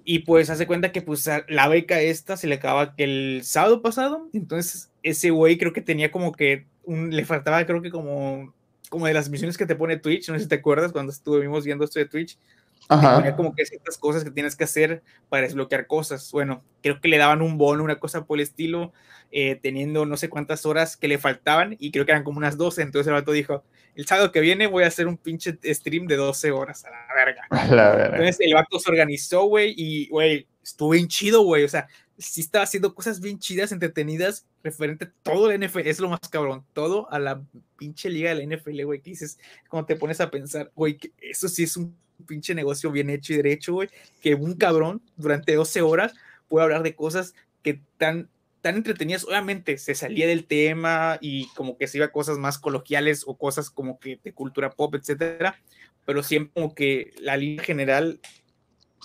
Y pues hace cuenta que pues la beca esta se le acaba que el sábado pasado, entonces ese güey creo que tenía como que un, le faltaba creo que como como de las misiones que te pone Twitch, no sé si te acuerdas cuando estuvimos viendo esto de Twitch, Ajá. como que ciertas cosas que tienes que hacer para desbloquear cosas. Bueno, creo que le daban un bono, una cosa por el estilo, eh, teniendo no sé cuántas horas que le faltaban y creo que eran como unas 12. Entonces el vato dijo, el sábado que viene voy a hacer un pinche stream de 12 horas a la verga. la verga. Entonces el vato se organizó, güey, y, güey, estuvo bien chido, güey. O sea, sí estaba haciendo cosas bien chidas, entretenidas, referente a todo el NFL. Es lo más cabrón, todo a la pinche liga de la NFL, güey, que dices, cuando te pones a pensar, güey, eso sí es un pinche negocio bien hecho y derecho, güey, que un cabrón durante 12 horas puede hablar de cosas que tan, tan entretenidas, obviamente se salía del tema y como que se iba a cosas más coloquiales o cosas como que de cultura pop, etcétera, pero siempre como que la línea general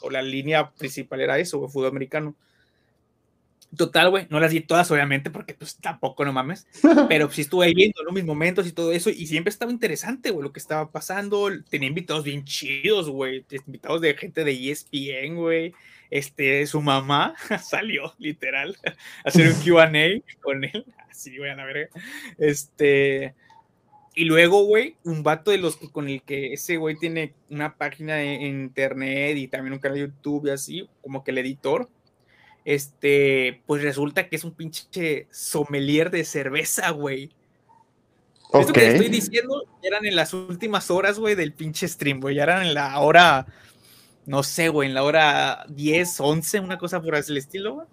o la línea principal era eso, fútbol americano. Total, güey, no las di todas, obviamente, porque pues tampoco no mames, pero sí estuve ahí viendo mis momentos y todo eso, y siempre estaba interesante, güey, lo que estaba pasando. Tenía invitados bien chidos, güey, invitados de gente de ESPN, güey. Este, su mamá salió, literal, a hacer un QA con él, así, güey, a la verga. Este, y luego, güey, un vato de los con el que ese güey tiene una página de internet y también un canal de YouTube y así, como que el editor este, pues resulta que es un pinche sommelier de cerveza, güey. Esto que estoy diciendo eran en las últimas horas, güey, del pinche stream, güey. Ya eran en la hora, no sé, güey, en la hora 10, 11, una cosa por el estilo, güey.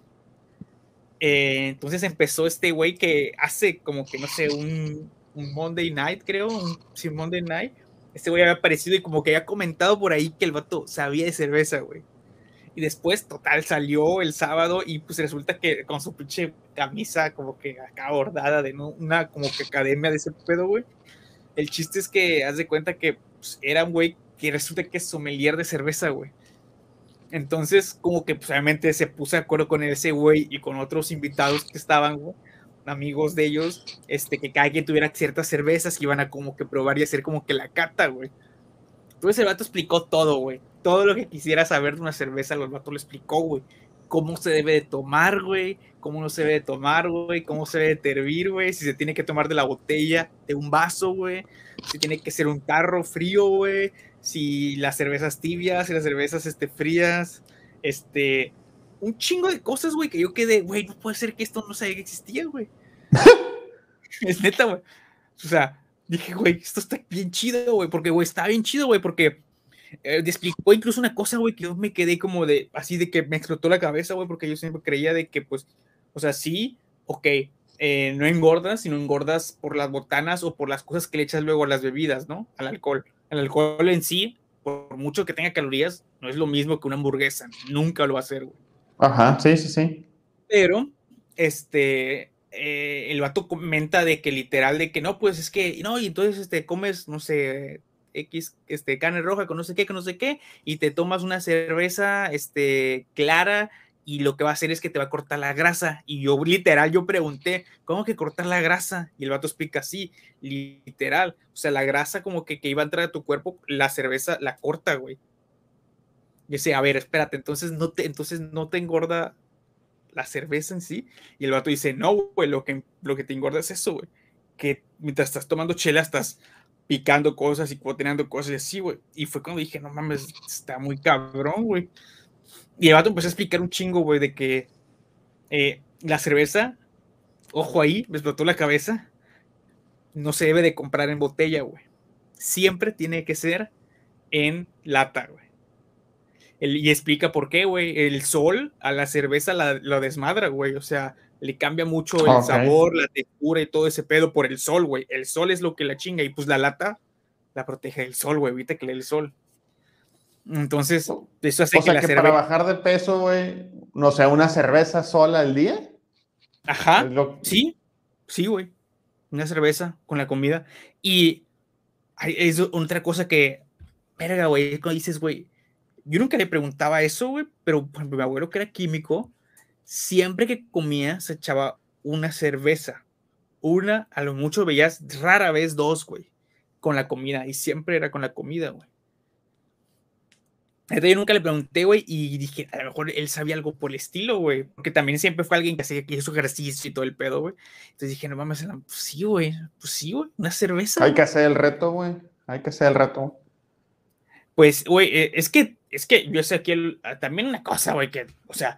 Eh, entonces empezó este güey que hace como que, no sé, un, un Monday Night, creo, un sí, Monday Night. Este güey había aparecido y como que había comentado por ahí que el vato sabía de cerveza, güey. Y después, total, salió el sábado y pues resulta que con su pinche camisa como que acá bordada de una como que academia de ese pedo, güey. El chiste es que haz de cuenta que pues, era un güey que resulta que es sommelier de cerveza, güey. Entonces, como que pues, obviamente se puso de acuerdo con ese güey y con otros invitados que estaban, güey, amigos de ellos, este, que cada quien tuviera ciertas cervezas que iban a como que probar y hacer como que la cata, güey. Entonces el vato explicó todo, güey todo lo que quisiera saber de una cerveza, el vato lo explicó, güey. Cómo se debe de tomar, güey. Cómo no se debe de tomar, güey. Cómo se debe de servir, güey. Si se tiene que tomar de la botella, de un vaso, güey. Si tiene que ser un tarro frío, güey. Si las cervezas tibias, si las cervezas este, frías. Este. Un chingo de cosas, güey, que yo quedé, güey, no puede ser que esto no sabía que existía, güey. es neta, güey. O sea, dije, güey, esto está bien chido, güey, porque, güey, está bien chido, güey, porque eh, explicó incluso una cosa, güey, que yo me quedé como de, así de que me explotó la cabeza, güey, porque yo siempre creía de que, pues, o sea, sí, ok, eh, no engordas, sino engordas por las botanas o por las cosas que le echas luego a las bebidas, ¿no? Al alcohol. El alcohol en sí, por mucho que tenga calorías, no es lo mismo que una hamburguesa. Nunca lo va a hacer, güey. Ajá, sí, sí, sí. Pero, este, eh, el vato comenta de que literal, de que no, pues es que, no, y entonces este, comes, no sé, X, este, carne roja con no sé qué, con no sé qué, y te tomas una cerveza, este, clara, y lo que va a hacer es que te va a cortar la grasa. Y yo literal, yo pregunté, ¿cómo que cortar la grasa? Y el vato explica así, literal, o sea, la grasa como que, que iba a entrar a tu cuerpo, la cerveza la corta, güey. Y sé, a ver, espérate, entonces no te, entonces no te engorda la cerveza en sí. Y el vato dice, no, güey, lo que, lo que te engorda es eso, güey. Que mientras estás tomando chela, estás picando cosas y coteando cosas y así, güey. Y fue cuando dije, no mames, está muy cabrón, güey. Y el vato empezó a explicar un chingo, güey, de que eh, la cerveza, ojo ahí, me explotó la cabeza, no se debe de comprar en botella, güey. Siempre tiene que ser en lata, güey. y explica por qué, güey. El sol a la cerveza la, lo desmadra, güey. O sea, le cambia mucho el sabor, la textura y todo ese pedo por el sol, güey. El sol es lo que la chinga y pues la lata la protege del sol, güey. Evita que le dé el sol. Entonces, eso hace o sea, que, para bajar de peso, güey, no sé, una cerveza sola al día. Ajá. Sí, sí, güey. Una cerveza con la comida. Y es otra cosa que, verga, güey, cuando dices, güey, yo nunca le preguntaba eso, güey, pero mi abuelo que era químico, siempre que comía se echaba una cerveza. Una, a lo mucho veías rara vez dos, güey, con la comida. Y siempre era con la comida, güey. Entonces yo nunca le pregunté, güey, y dije, a lo mejor él sabía algo por el estilo, güey, porque también siempre fue alguien que hacía que hizo ejercicio y todo el pedo, güey. Entonces dije, no mames, pues sí, güey, pues sí, güey, una cerveza. Hay que hacer el reto, güey, hay que hacer el reto. Pues, güey, eh, es que, es que yo sé aquí ah, también una cosa, güey, que, o sea,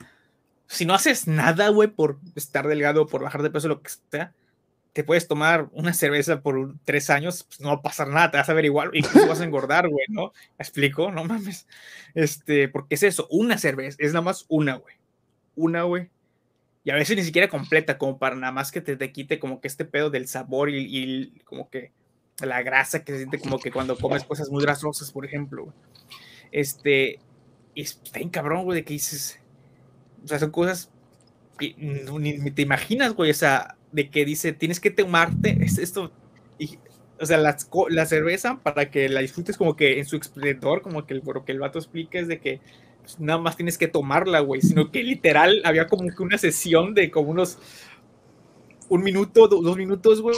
si no haces nada, güey, por estar delgado, por bajar de peso, lo que sea, te puedes tomar una cerveza por tres años, pues no va a pasar nada, te vas a ver igual, incluso vas a engordar, güey, ¿no? ¿Me explico? No mames. Este, porque es eso, una cerveza, es nada más una, güey. Una, güey. Y a veces ni siquiera completa, como para nada más que te, te quite como que este pedo del sabor y, como que la grasa que se siente como que cuando comes cosas muy grasosas, por ejemplo. Este, y está bien cabrón, güey, de que dices, o sea, son cosas que ni te imaginas, güey, o sea, de que dice, tienes que tomarte esto, o sea, la, la, cerveza para que la disfrutes como que en su esplendor, como que el, lo que el vato explica es de que pues, nada más tienes que tomarla, güey, sino que literal había como que una sesión de como unos un minuto, dos minutos, güey,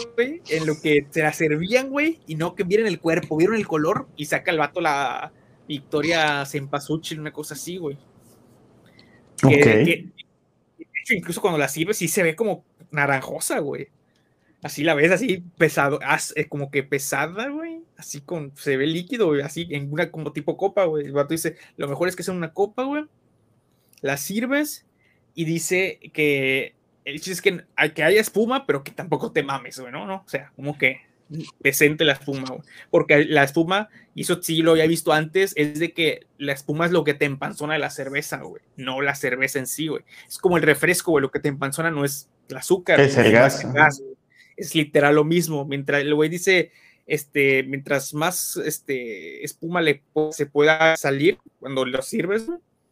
en lo que se la servían, güey, y no que vieron el cuerpo, vieron el color y saca el vato la Victoria Sempasuchi, una cosa así, güey. Okay. incluso cuando la sirves, sí se ve como naranjosa, güey. Así la ves, así pesado, eh, como que pesada, güey. Así con, se ve líquido, güey, así en una como tipo copa, güey. El vato dice, lo mejor es que sea una copa, güey. La sirves y dice que el chiste es que, que haya espuma, pero que tampoco te mames, güey, ¿no? ¿no? O sea, como que decente la espuma, güey. Porque la espuma, y eso sí lo había visto antes, es de que la espuma es lo que te empanzona de la cerveza, güey. No la cerveza en sí, güey. Es como el refresco, güey. Lo que te empanzona no es el azúcar. Es el gas. es literal lo mismo. Mientras el güey dice, este, mientras más este, espuma le, se pueda salir cuando lo sirves,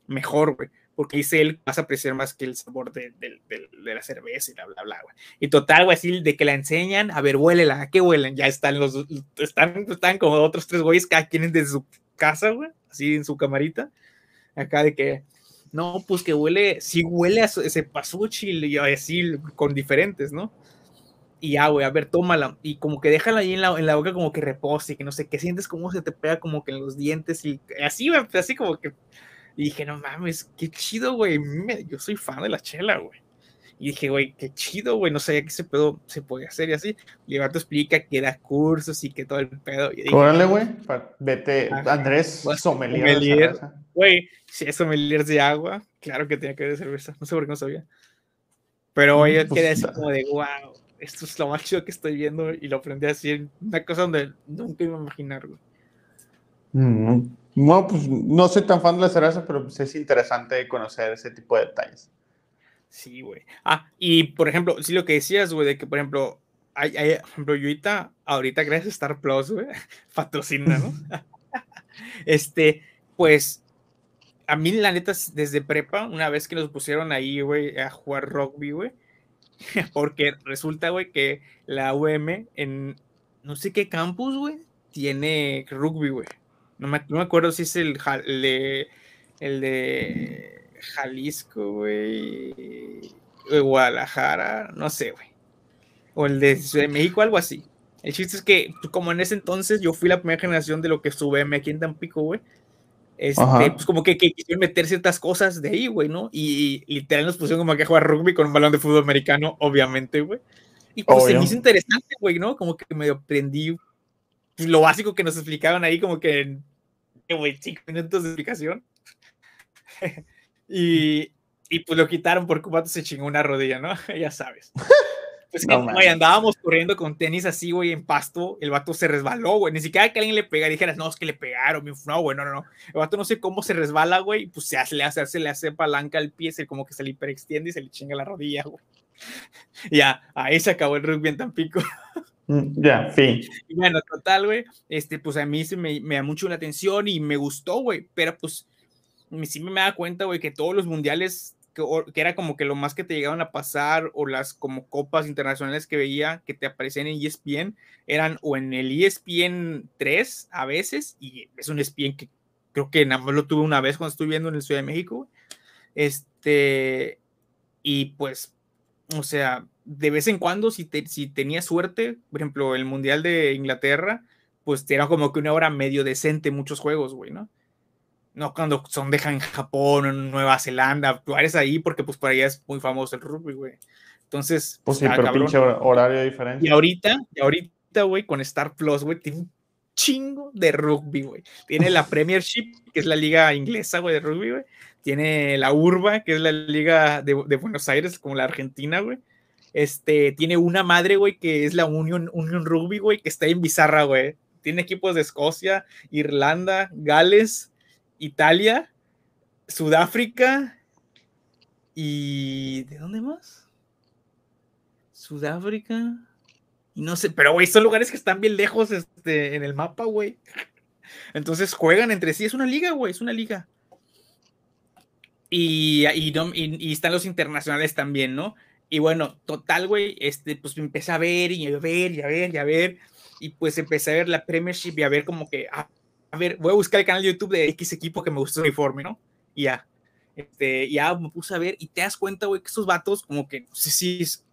mejor, güey. Porque dice él, vas a apreciar más que el sabor de, la cerveza y bla, bla, bla, güey. Y total, güey, así de que la enseñan, a ver, huélela, ¿a qué huelen? Ya están los, están, están como otros tres güeyes, cada quien desde su casa, güey, así en su camarita. Acá de que, no, pues que huele, sí huele a ese pasuchi y así con diferentes, ¿no? Y ya, güey, a ver, tómala. Y como que déjala ahí en la, en la boca como que repose, que no sé, que sientes como se te pega como que en los dientes y así, güey, así como que... Y dije, no mames, qué chido, güey. Yo soy fan de la chela, güey. Y dije, güey, qué chido, güey, no sabía que ese pedo se podía hacer y así. Y el explica que da cursos y que todo el pedo. Órale, güey, vete, Andrés, sommelier. Güey, si es sommelier de agua, claro que tenía que ver cerveza. No sé por qué no sabía. Pero hoy yo pues, quedé así como de, wow, esto es lo más chido que estoy viendo y lo aprendí así. Una cosa donde nunca iba a imaginar, güey. Mm, no, pues no soy tan fan de la cerveza, pero pues es interesante conocer ese tipo de detalles. Sí, güey. Ah, y por ejemplo, sí lo que decías, güey, de que por ejemplo, hay, hay por ejemplo, yo ahorita, ahorita gracias a Star Plus, güey, patrocina, ¿no? Este, pues, a mí la neta, desde prepa, una vez que nos pusieron ahí, güey, a jugar rugby, güey, porque resulta, güey, que la UM en no sé qué campus, güey, tiene rugby, güey. No me, no me, acuerdo si es el, el, de, el de Jalisco, güey, o Guadalajara, no sé, güey. O el de México, algo así. El chiste es que, como en ese entonces yo fui la primera generación de lo que sube aquí en Tampico, güey. Este, pues como que, quisieron meter ciertas cosas de ahí, güey, ¿no? Y, literal nos pusieron como que a jugar rugby con un balón de fútbol americano, obviamente, güey. Y pues se me hizo interesante, güey, ¿no? Como que me aprendí pues, lo básico que nos explicaban ahí, como que en, güey, cinco minutos de explicación. y, y pues lo quitaron porque un vato se chingó una rodilla, ¿no? ya sabes. Pues que, güey, andábamos corriendo con tenis así, güey, en pasto, el vato se resbaló, güey, ni siquiera que alguien le pegara, dijeras, no, es que le pegaron, no, güey, no, no, no, el vato no sé cómo se resbala, güey, pues se hace, le hace, se le hace palanca al pie, se como que se le hiperextiende y se le chinga la rodilla, güey. ya, ahí se acabó el rugby en Tampico. Mm, ya, fin. Y bueno, total, güey, este, pues a mí se me, me da mucho la atención y me gustó, güey, pero pues sí me da cuenta, güey, que todos los mundiales que, era como que lo más que te llegaban a pasar o las como copas internacionales que veía que te aparecían en ESPN eran o en el ESPN 3 a veces y es un ESPN que creo que nada más lo tuve una vez cuando estuve viendo en el Ciudad de México este y pues o sea de vez en cuando si, te, si tenía suerte por ejemplo el mundial de Inglaterra pues era como que una hora medio decente muchos juegos güey no no cuando son de Japón o en Nueva Zelanda, eres ahí porque pues por allá es muy famoso el rugby, güey. Entonces, pues sí, pero pinche horario diferente. Y ahorita, y ahorita, güey, con Star Plus, güey, tiene un chingo de rugby, güey. Tiene la Premiership, que es la liga inglesa, güey, de rugby, güey. Tiene la Urba, que es la liga de, Buenos Aires, como la Argentina, güey. Este, tiene una madre, güey, que es la Union, Union Rugby, güey, que está en Bizarra, güey. Tiene equipos de Escocia, Irlanda, Gales, Italia, Sudáfrica y... ¿De dónde más? Sudáfrica. Y no sé, pero güey, son lugares que están bien lejos este, en el mapa, güey. Entonces juegan entre sí, es una liga, güey, es una liga. Y, y, están los internacionales también, ¿no? Y bueno, total, güey, este, pues empecé a ver y a ver y a ver y a ver. Y pues empecé a ver la Premiership y a ver como que, ah, a ver, voy a buscar el canal de YouTube de X equipo que me gustó el uniforme, ¿no? Y ya. Este, ya me puse a ver y te das cuenta, güey, que esos vatos, como que, no sé si es,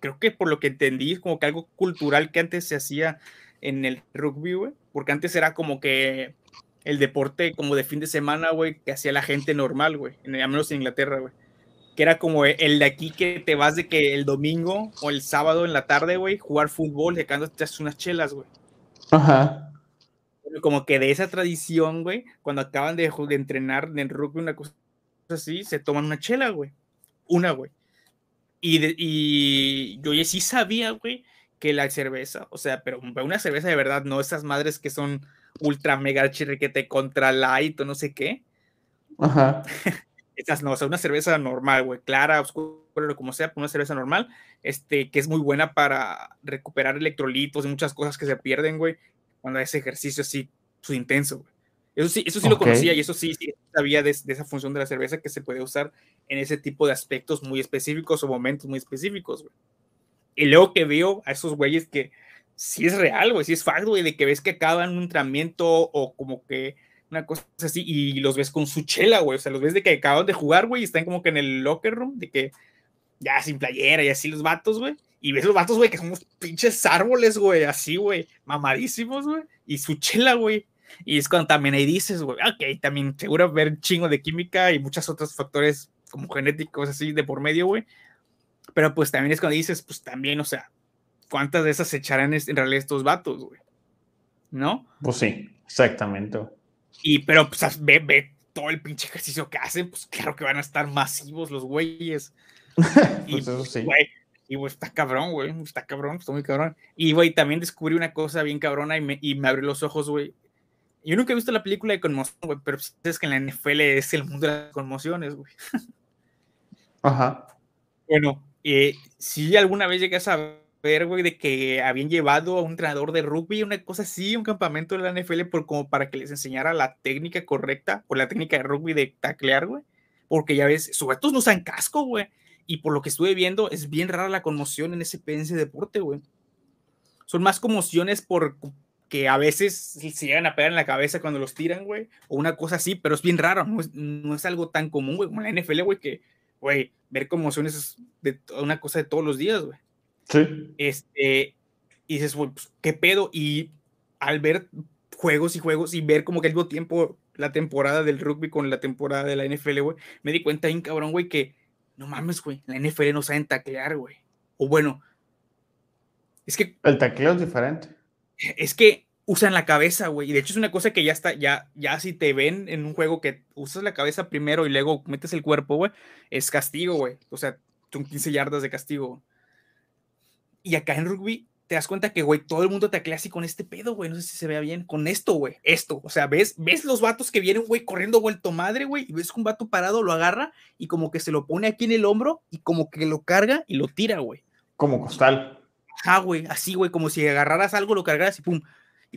creo que por lo que entendí, es como que algo cultural que antes se hacía en el rugby, güey, porque antes era como que el deporte como de fin de semana, güey, que hacía la gente normal, güey, al menos en Inglaterra, güey. Que era como el de aquí que te vas de que el domingo o el sábado en la tarde, güey, jugar fútbol, de cuando te haces unas chelas, güey. Ajá como que de esa tradición, güey, cuando acaban de, de entrenar en rugby, una cosa así, se toman una chela, güey. Una, güey. Y, y yo ya sí sabía, güey, que la cerveza, o sea, pero una cerveza de verdad, no esas madres que son ultra mega chirriquete contra light o no sé qué. Ajá. Esas no, o sea, una cerveza normal, güey, clara, oscura, como sea, una cerveza normal, este, que es muy buena para recuperar electrolitos y muchas cosas que se pierden, güey, cuando hace ejercicio así, su intenso, Eso sí, eso sí lo conocía y eso sí, sabía de, esa función de la cerveza que se puede usar en ese tipo de aspectos muy específicos o momentos muy específicos, güey. Y luego que veo a esos güeyes que sí es real, güey, sí es fact, güey, de que ves que acaban un entrenamiento o como que una cosa así y los ves con su chela, güey, o sea, los ves de que acaban de jugar, güey, y están como que en el locker room, de que ya sin playera y así los vatos, güey, y ves los vatos, güey, que son unos pinches árboles, güey, así, güey, mamadísimos, güey. Y su chela, güey. Y es cuando también ahí dices, güey, ok, también seguro ver chingo de química y muchos otros factores como genéticos así de por medio, güey. Pero pues también es cuando dices, pues también, o sea, ¿cuántas de esas se echarán en realidad estos vatos, güey? ¿No? Pues sí, exactamente. Y pero pues ve, ve todo el pinche ejercicio que hacen, pues claro que van a estar masivos los güeyes. pues y, eso sí. Güey, y, güey, está cabrón, güey, está cabrón, está muy cabrón. Y, güey, también descubrí una cosa bien cabrona y me, y me abrió los ojos, güey. Yo nunca he visto la película de conmoción, güey, pero sabes que en la NFL es el mundo de las conmociones, güey. Ajá. Bueno, eh, si alguna vez llegas a ver, güey, de que habían llevado a un entrenador de rugby, una cosa así, un campamento de la NFL, por, como para que les enseñara la técnica correcta o la técnica de rugby de taclear, güey. Porque ya ves, sujetos no usan casco, güey. Y por lo que estuve viendo, es bien rara la conmoción en ese, deporte, güey. Son más conmociones por que a veces se llegan a pegar en la cabeza cuando los tiran, güey, o una cosa así, pero es bien raro, no es, no es algo tan común, güey, como la NFL, güey, que, güey, ver conmociones es de una cosa de todos los días, güey. Sí. Este, y dices, güey, pues, ¿qué pedo? Y al ver juegos y juegos y ver como que al mismo tiempo la temporada del rugby con la temporada de la NFL, güey, me di cuenta bien cabrón, güey, que no mames, güey, la NFL no saben taclear, güey. O bueno, es que... El tacleo es diferente. Es que usan la cabeza, güey. Y de hecho es una cosa que ya está, ya, ya si te ven en un juego que usas la cabeza primero y luego metes el cuerpo, güey, es castigo, güey. O sea, son 15 yardas de castigo. Y acá en rugby te das cuenta que, güey, todo el mundo taclea así con este pedo, güey. No sé si se vea bien. Con esto, güey. Esto. O sea, ves, ves los vatos que vienen, güey, corriendo vuelto madre, güey. Y ves que un vato parado lo agarra y como que se lo pone aquí en el hombro y como que lo carga y lo tira, güey. Como costal. Ajá, güey. Así, güey. Como si agarraras algo, lo cargaras y pum.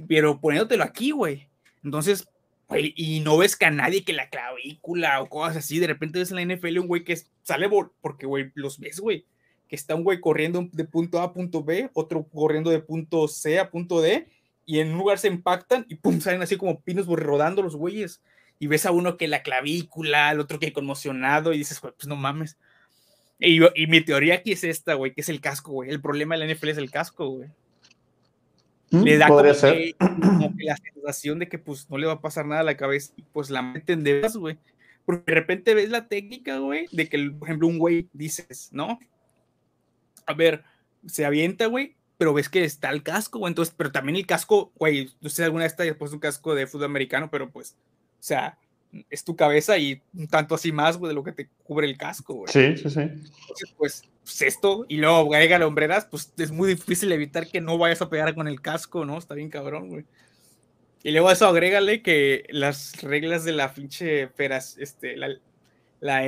Pero poniéndotelo aquí, güey. Entonces, güey, y no ves que a nadie que la clavícula o cosas así. De repente ves en la NFL un güey que sale porque, güey, los ves, güey que está un güey corriendo de punto A a punto B, otro corriendo de punto C a punto D, y en un lugar se impactan y pum, salen así como pinos rodando los güeyes. Y ves a uno que la clavícula, al otro que conmocionado, y dices, pues no mames. Y, y mi teoría aquí es esta, güey, que es el casco, güey. El problema de la NFL es el casco, güey. Mm, le da como que, como que, la sensación de que pues no le va a pasar nada a la cabeza y pues la meten de más, güey. Porque de repente ves la técnica, güey, de que, por ejemplo, un güey dices, ¿no? A ver, se avienta, güey, pero ves que está el casco, güey, entonces, pero también el casco, güey, no sé si alguna vez te hayas puesto un casco de fútbol americano, pero pues, o sea, es tu cabeza y un tanto así más, güey, de lo que te cubre el casco, güey. Sí, sí, sí. Entonces, pues, pues esto, y luego agrega hombreras, pues es muy difícil evitar que no vayas a pegar con el casco, ¿no? Está bien cabrón, güey. Y luego a eso agrégale que las reglas de la pinche este, la, la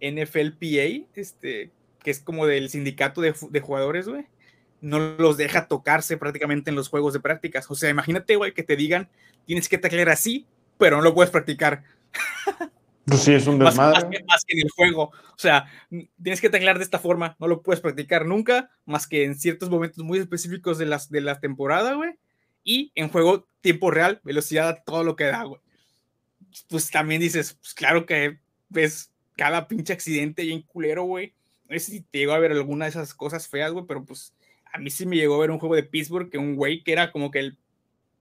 NFLPA, este, que es como del sindicato de, jugadores, güey, no los deja tocarse prácticamente en los juegos de prácticas. O sea, imagínate, güey, que te digan, tienes que taclear así, pero no lo puedes practicar. Pues sí, es un desmadre. Más, que, en el juego. O sea, tienes que taclear de esta forma, no lo puedes practicar nunca, más que en ciertos momentos muy específicos de, las, de la temporada, güey. Y en juego, tiempo real, velocidad, todo lo que da, güey. Pues también dices, pues claro que ves cada pinche accidente y en culero, güey no sé si te llegó a ver alguna de esas cosas feas, güey, pero pues a mí sí me llegó a ver un juego de Pittsburgh que un güey que era como que el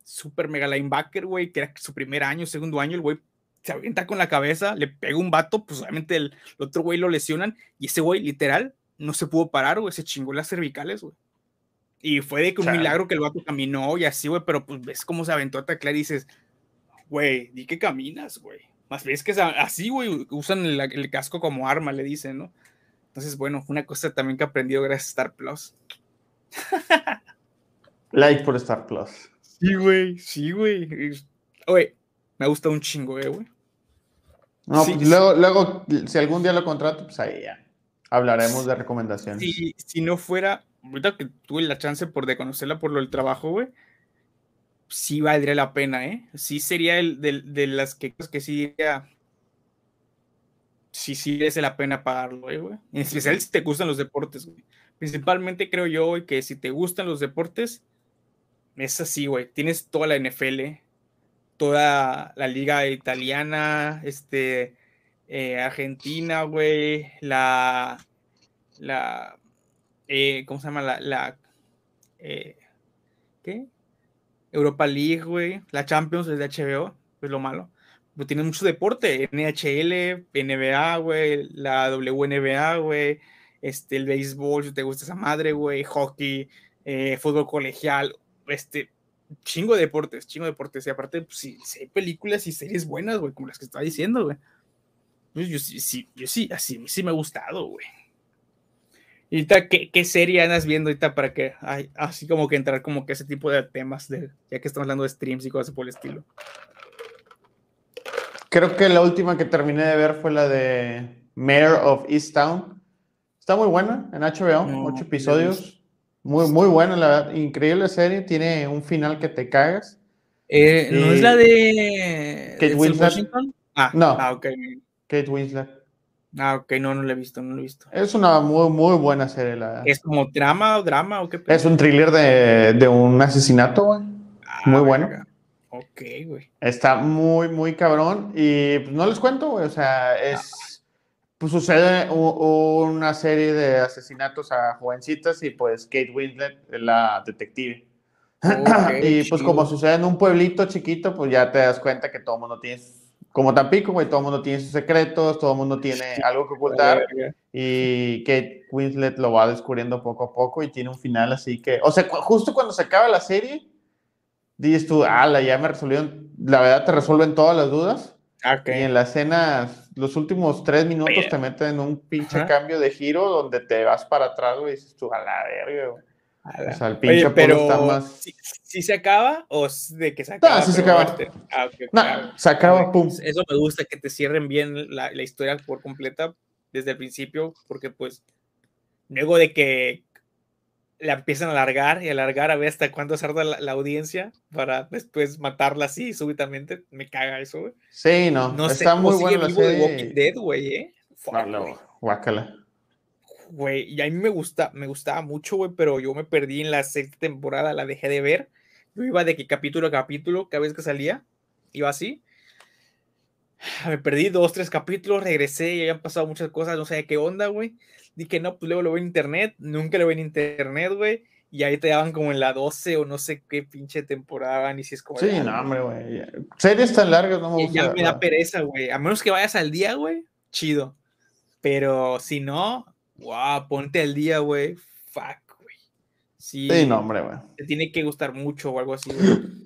super mega linebacker, güey, que era su primer año, segundo año, el güey se avienta con la cabeza, le pega un vato, pues obviamente el, otro güey lo lesionan y ese güey literal no se pudo parar, güey, se chingó las cervicales, güey. Y fue de que un milagro que el vato caminó y así, güey, pero pues ves cómo se aventó a taclear y dices, güey, di que caminas, güey. Más ves que así, güey, usan el, casco como arma, le dicen, ¿no? Entonces, bueno, una cosa también que he aprendido gracias a Star Plus. like por Star Plus. Sí, güey, sí, güey. Oye, me gusta un chingo, eh, güey. No, pues luego, luego, si algún día lo contrato, pues ahí ya hablaremos de recomendaciones. Si, si no fuera, ahorita que tuve la chance por de conocerla por lo del trabajo, güey, sí valdría la pena, ¿eh? Sí sería el de, de las que, que sí diría, sí, sí merece la pena pagarlo, eh, güey. En especial si te gustan los deportes, güey. Principalmente creo yo, güey, que si te gustan los deportes, es así, güey. Tienes toda la NFL, toda la liga italiana, este, eh, Argentina, güey, la, la, eh, ¿cómo se llama? La, la ¿qué? Europa League, güey, la Champions es de HBO, es lo malo pues tiene mucho deporte, NHL, NBA, güey, la WNBA, güey, este, el béisbol, si te gusta esa madre, güey, hockey, eh, fútbol colegial, este, chingo de deportes, chingo de deportes, y aparte, pues, sí, hay películas y series buenas, güey, como las que estaba diciendo, güey. Pues yo sí, sí, yo sí, así, sí me ha gustado, güey. ¿Y ahorita qué, qué serie andas viendo ahorita para que, ay, así como que entrar como que ese tipo de temas, de, ya que estamos hablando de streams y cosas por el estilo? Creo que la última que terminé de ver fue la de Mayor of Easttown. Está muy buena en HBO, ocho episodios. Muy, muy buena, la verdad. Increíble serie. Tiene un final que te cagas. Eh, ¿No es la de Kate Winslet? Ah, no. Ah, ok. Kate Winslet. Ah, ok, no, no la he visto, no la he visto. Es una muy, muy buena serie. La... ¿Es como drama o drama o qué? Es un thriller de, de un asesinato, güey. Ah, muy bueno. Güey. Está muy, muy cabrón. Y pues, no les cuento, güey. O sea, es pues sucede una serie de asesinatos a jovencitas y pues Kate Winslet la detective. y pues como sucede en un pueblito chiquito, pues ya te das cuenta que todo el mundo tiene, como Tampico, güey, todo el mundo tiene sus secretos, todo el mundo tiene algo que ocultar y Kate Winslet lo va descubriendo poco a poco y tiene un final así que, o sea, justo cuando se acaba la serie, dices tú, ala, ya me resolvieron, la verdad te resuelven todas las dudas y en la escena, los últimos tres minutos te meten en un pinche cambio de giro donde te vas para atrás, güey, y dices tú, a la verga, güey. O sea, el pinche pero está más... ¿sí, se acaba o de que se acaba? No, sí se acaba. Ah, no, se acaba, pum. Eso me gusta, que te cierren bien la, la historia por completa desde el principio, porque pues luego de que la empiezan a alargar y alargar a ver hasta cuándo se la, la, audiencia para después matarla así súbitamente. Me caga eso, güey. Sí, no. no está muy bueno la serie. Walking Dead, güey, ¿eh? guácala. Güey, y a mí me gusta, me gustaba mucho, güey, pero yo me perdí en la sexta temporada, la dejé de ver. Yo iba de que capítulo a capítulo, cada vez que salía, iba así. Me perdí dos, tres capítulos, regresé y habían pasado muchas cosas, no sé qué onda, güey. Dije, no, pues luego lo veo en internet, nunca lo veo en internet, güey. Y ahí te daban como en la 12 o no sé qué pinche temporada, ni si es como. Sí, no, hombre, güey. Series tan largas no me gusta. Ya me da pereza, güey. A menos que vayas al día, güey, chido. Pero si no, wow, ponte al día, güey. Fuck, güey. Sí, sí, no, hombre, güey. Te tiene que gustar mucho o algo así, güey.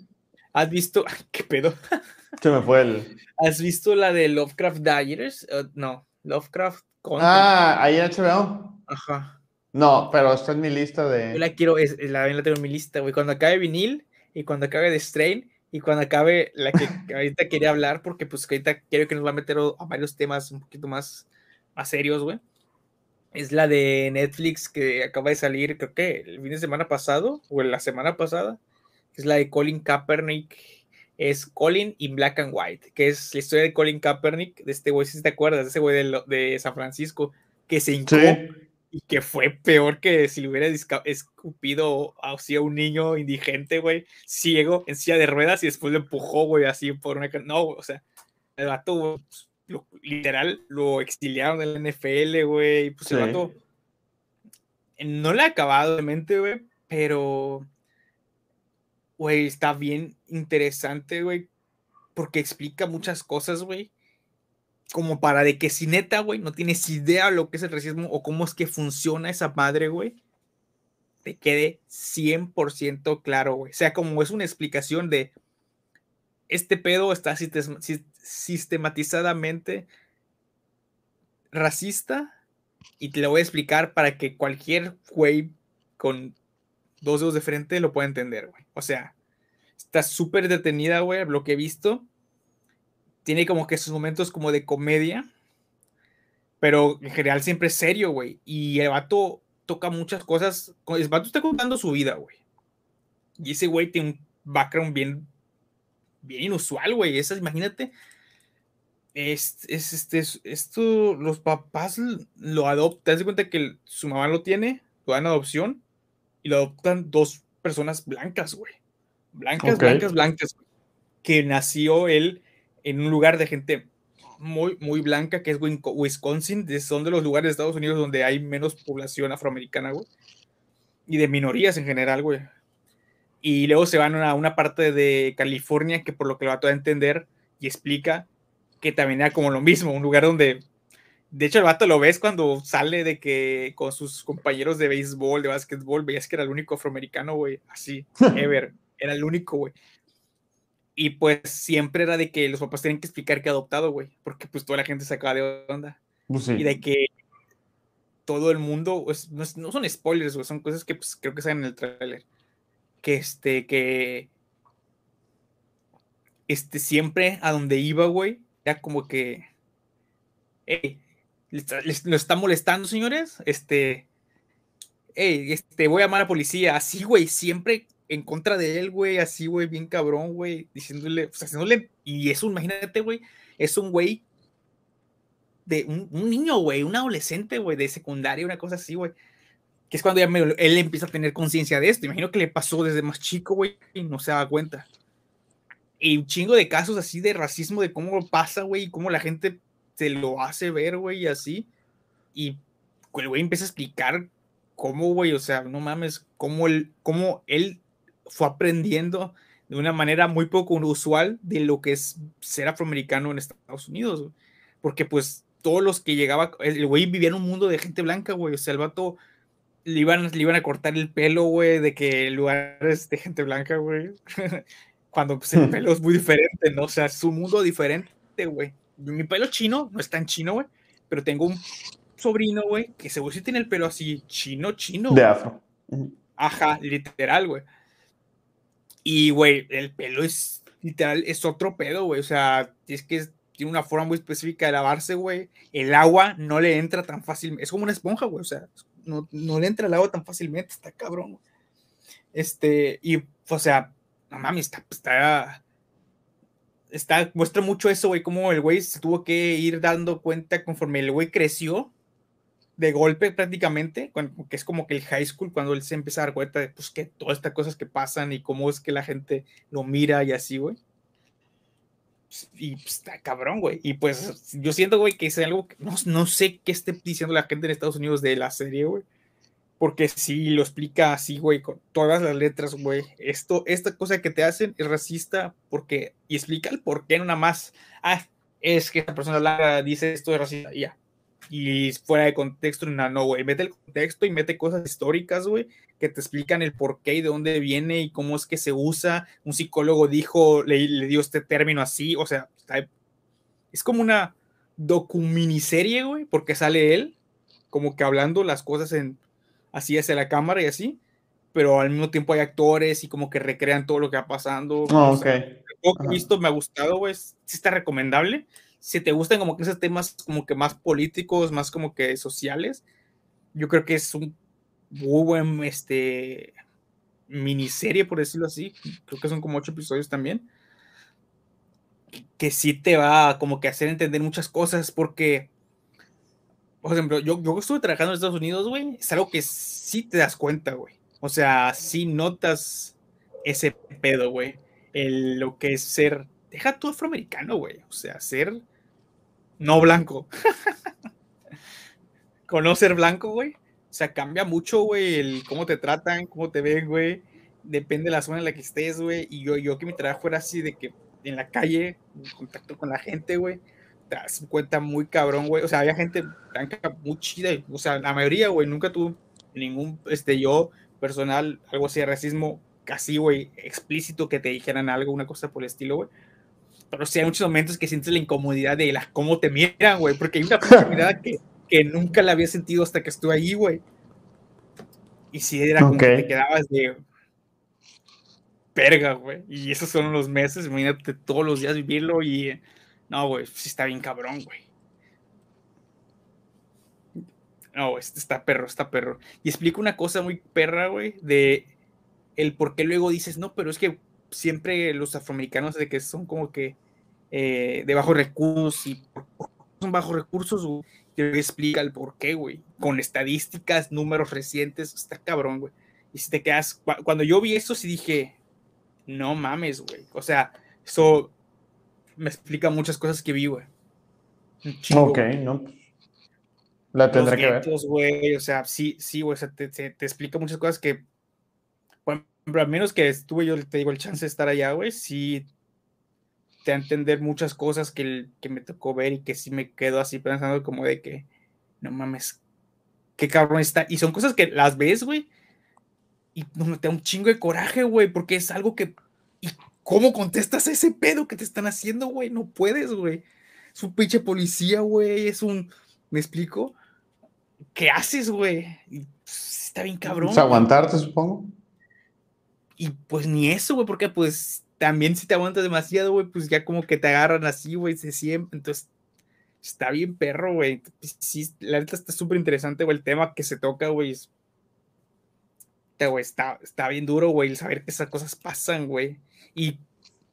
¿Has visto? ¿Qué pedo? Se me fue el. ¿Has visto la de Lovecraft Diaries? Uh, no, Lovecraft Ah, ahí en HBO. Ajá. No, pero está en mi lista de. Yo la quiero, es, la, la tengo en mi lista, güey. Cuando acabe vinil y cuando acabe de Strain y cuando acabe la que ahorita quería hablar, porque pues ahorita quiero que nos va a meter a varios temas un poquito más, más serios, güey. Es la de Netflix que acaba de salir, creo que el fin de semana pasado o la semana pasada. Es la de Colin Kaepernick es Colin y Black and White, que es la historia de Colin Kaepernick, de este güey, si te acuerdas, de ese güey de, de, San Francisco, que se hincó y que fue peor que si le hubiera escupido así a un niño indigente, güey, ciego, en silla de ruedas y después lo empujó, güey, así por una... No, o sea, el vato, pues, literal, lo exiliaron del NFL, güey, pues el vato no le ha acabado de mente, güey, pero güey, está bien interesante, güey, porque explica muchas cosas, güey. Como para de que si neta, güey, no tienes idea lo que es el racismo o cómo es que funciona esa madre, güey, te quede 100% claro, güey. O sea, como es una explicación de este pedo está sistematizadamente racista y te lo voy a explicar para que cualquier güey con dos dedos de frente lo puede entender, güey. O sea, está súper detenida, güey, lo que he visto. Tiene como que esos momentos como de comedia, pero en general siempre es serio, güey. Y el vato toca muchas cosas. El vato está contando su vida, güey. Y ese güey tiene un background bien, bien inusual, güey. Esas, imagínate. Es, es, este, esto, los papás lo adoptan. Te cuenta que su mamá lo tiene, lo dan adopción y lo adoptan dos personas blancas, güey. Blancas, blancas, blancas. Que nació él en un lugar de gente muy, muy blanca, que es Wisconsin. Son de los lugares de Estados Unidos donde hay menos población afroamericana, güey. Y de minorías en general, güey. Y luego se van a una parte de California que por lo que lo va a entender y explica que también era como lo mismo, un lugar donde de hecho, el vato lo ves cuando sale de que con sus compañeros de béisbol, de básquetbol, veías que era el único afroamericano, güey, así, ever, era el único, güey. Y pues siempre era de que los papás tenían que explicar que adoptado, güey, porque pues toda la gente se acaba de onda. Pues y de que todo el mundo, pues, no, son spoilers, güey, son cosas que pues, creo que salen en el trailer. Que este, que este, siempre a donde iba, güey, era como que, hey, ¿lo está molestando, señores? Este, hey, este, voy a llamar a la policía, así, güey, siempre en contra de él, güey, así, güey, bien cabrón, güey, diciéndole, pues haciéndole, y eso, imagínate, güey, es un güey de un, niño, güey, un adolescente, güey, de secundaria, una cosa así, güey, que es cuando ya él empieza a tener conciencia de esto, imagino que le pasó desde más chico, güey, y no se da cuenta. Y un chingo de casos así de racismo, de cómo pasa, güey, y cómo la gente se lo hace ver, güey, y así. Y el güey empieza a explicar cómo, güey, o sea, no mames, cómo él, cómo él fue aprendiendo de una manera muy poco usual de lo que es ser afroamericano en Estados Unidos, porque pues todos los que llegaba, el güey vivía en un mundo de gente blanca, güey, o sea, el vato le iban, le iban a cortar el pelo, güey, de que lugares de gente blanca, güey, cuando pues, el pelo es muy diferente, ¿no? O sea, es un mundo diferente, güey. Mi pelo chino no es tan chino, güey, pero tengo un sobrino, güey, que seguro sí tiene el pelo así chino, chino. De afro. Ajá, literal, güey. Y, güey, el pelo es literal, es otro pedo, güey. O sea, es que tiene una forma muy específica de lavarse, güey. El agua no le entra tan fácil. Es como una esponja, güey. O sea, no, no, le entra el agua tan fácilmente. Está cabrón, Este, y, o sea, no mames, está, está, está, muestra mucho eso, güey, como el güey se tuvo que ir dando cuenta conforme el güey creció de golpe prácticamente, que es como que el high school, cuando él se empieza a dar cuenta de pues, que todas estas cosas que pasan y cómo es que la gente lo mira y así, güey. Y pues, está cabrón, güey. Y pues yo siento, güey, que es algo que no, no sé qué esté diciendo la gente en Estados Unidos de la serie, güey. Porque si lo explica así, güey, con todas las letras, güey. Esto, esta cosa que te hacen es racista porque. Y explica el por qué, nada más. Ah, es que esa persona blanca dice esto es racista. Y ya y fuera de contexto, no, no, güey, mete el contexto y mete cosas históricas, güey, que te explican el por qué y de dónde viene y cómo es que se usa. Un psicólogo dijo, le, le dio este término así, o sea, es como una documiniserie, güey, porque sale él, como que hablando las cosas en, así hacia la cámara y así, pero al mismo tiempo hay actores y como que recrean todo lo que va pasando. Oh, ok. Lo que he visto me ha gustado, güey, sí está recomendable si te gustan como que esos temas como que más políticos, más como que sociales, yo creo que es un muy buen este miniserie, por decirlo así. Creo que son como ocho episodios también. Que sí te va como que hacer entender muchas cosas porque, por ejemplo, yo, yo estuve trabajando en Estados Unidos, güey, es algo que sí te das cuenta, güey. O sea, sí notas ese pedo, güey. Lo que es ser, deja tu afroamericano, güey. O sea, ser no blanco. Conocer blanco, güey. O sea, cambia mucho, güey, el cómo te tratan, cómo te ven, güey. Depende de la zona en la que estés, güey. Y yo, yo que mi trabajo era así de que en la calle, en contacto con la gente, güey. Te das cuenta muy cabrón, güey. O sea, había gente blanca muy chida. O sea, la mayoría, güey, nunca tuvo ningún, este, yo personal, algo así de racismo, casi, güey, explícito que te dijeran algo, una cosa por el estilo, güey pero sí hay muchos momentos que sientes la incomodidad de la, cómo te miran, güey, porque hay una mirada que, que nunca la había sentido hasta que estuve ahí, güey. Y sí, era como que te quedabas de verga, güey. Y esos son los meses, imagínate todos los días vivirlo y no, güey, sí está bien cabrón, güey. No, está perro, está perro. Y explico una cosa muy perra, güey, de el por qué luego dices, no, pero es que siempre los afroamericanos de que son como que eh, de bajos recursos y son bajos recursos, que explica el por qué, güey, con estadísticas, números recientes, está cabrón, güey. Y si te quedas, cuando yo vi eso, sí dije, no mames, güey. O sea, eso me explica muchas cosas que vi, güey. Ok, no. La tendré que ver. güey, o sea, sí, sí, güey, o sea, te, te, explica muchas cosas que, bueno, al menos que estuve yo, te digo, el chance de estar allá, güey, sí te a entender muchas cosas que, que me tocó ver y que sí me quedo así pensando como de que, no mames, qué cabrón está. Y son cosas que las ves, güey, y te da un chingo de coraje, güey, porque es algo que... ¿Y cómo contestas a ese pedo que te están haciendo, güey? No puedes, güey. Es un pinche policía, güey, es un... ¿Me explico? ¿Qué haces, güey? Pues, está bien cabrón. Pues aguantarte, supongo. Y pues ni eso, güey, porque pues también si te aguantas demasiado, güey, pues ya como que te agarran así, güey, se siempre, entonces está bien perro, güey. Sí, la neta está súper interesante, güey, el tema que se toca, güey, güey, está, está bien duro, güey, el saber que esas cosas pasan, güey. Y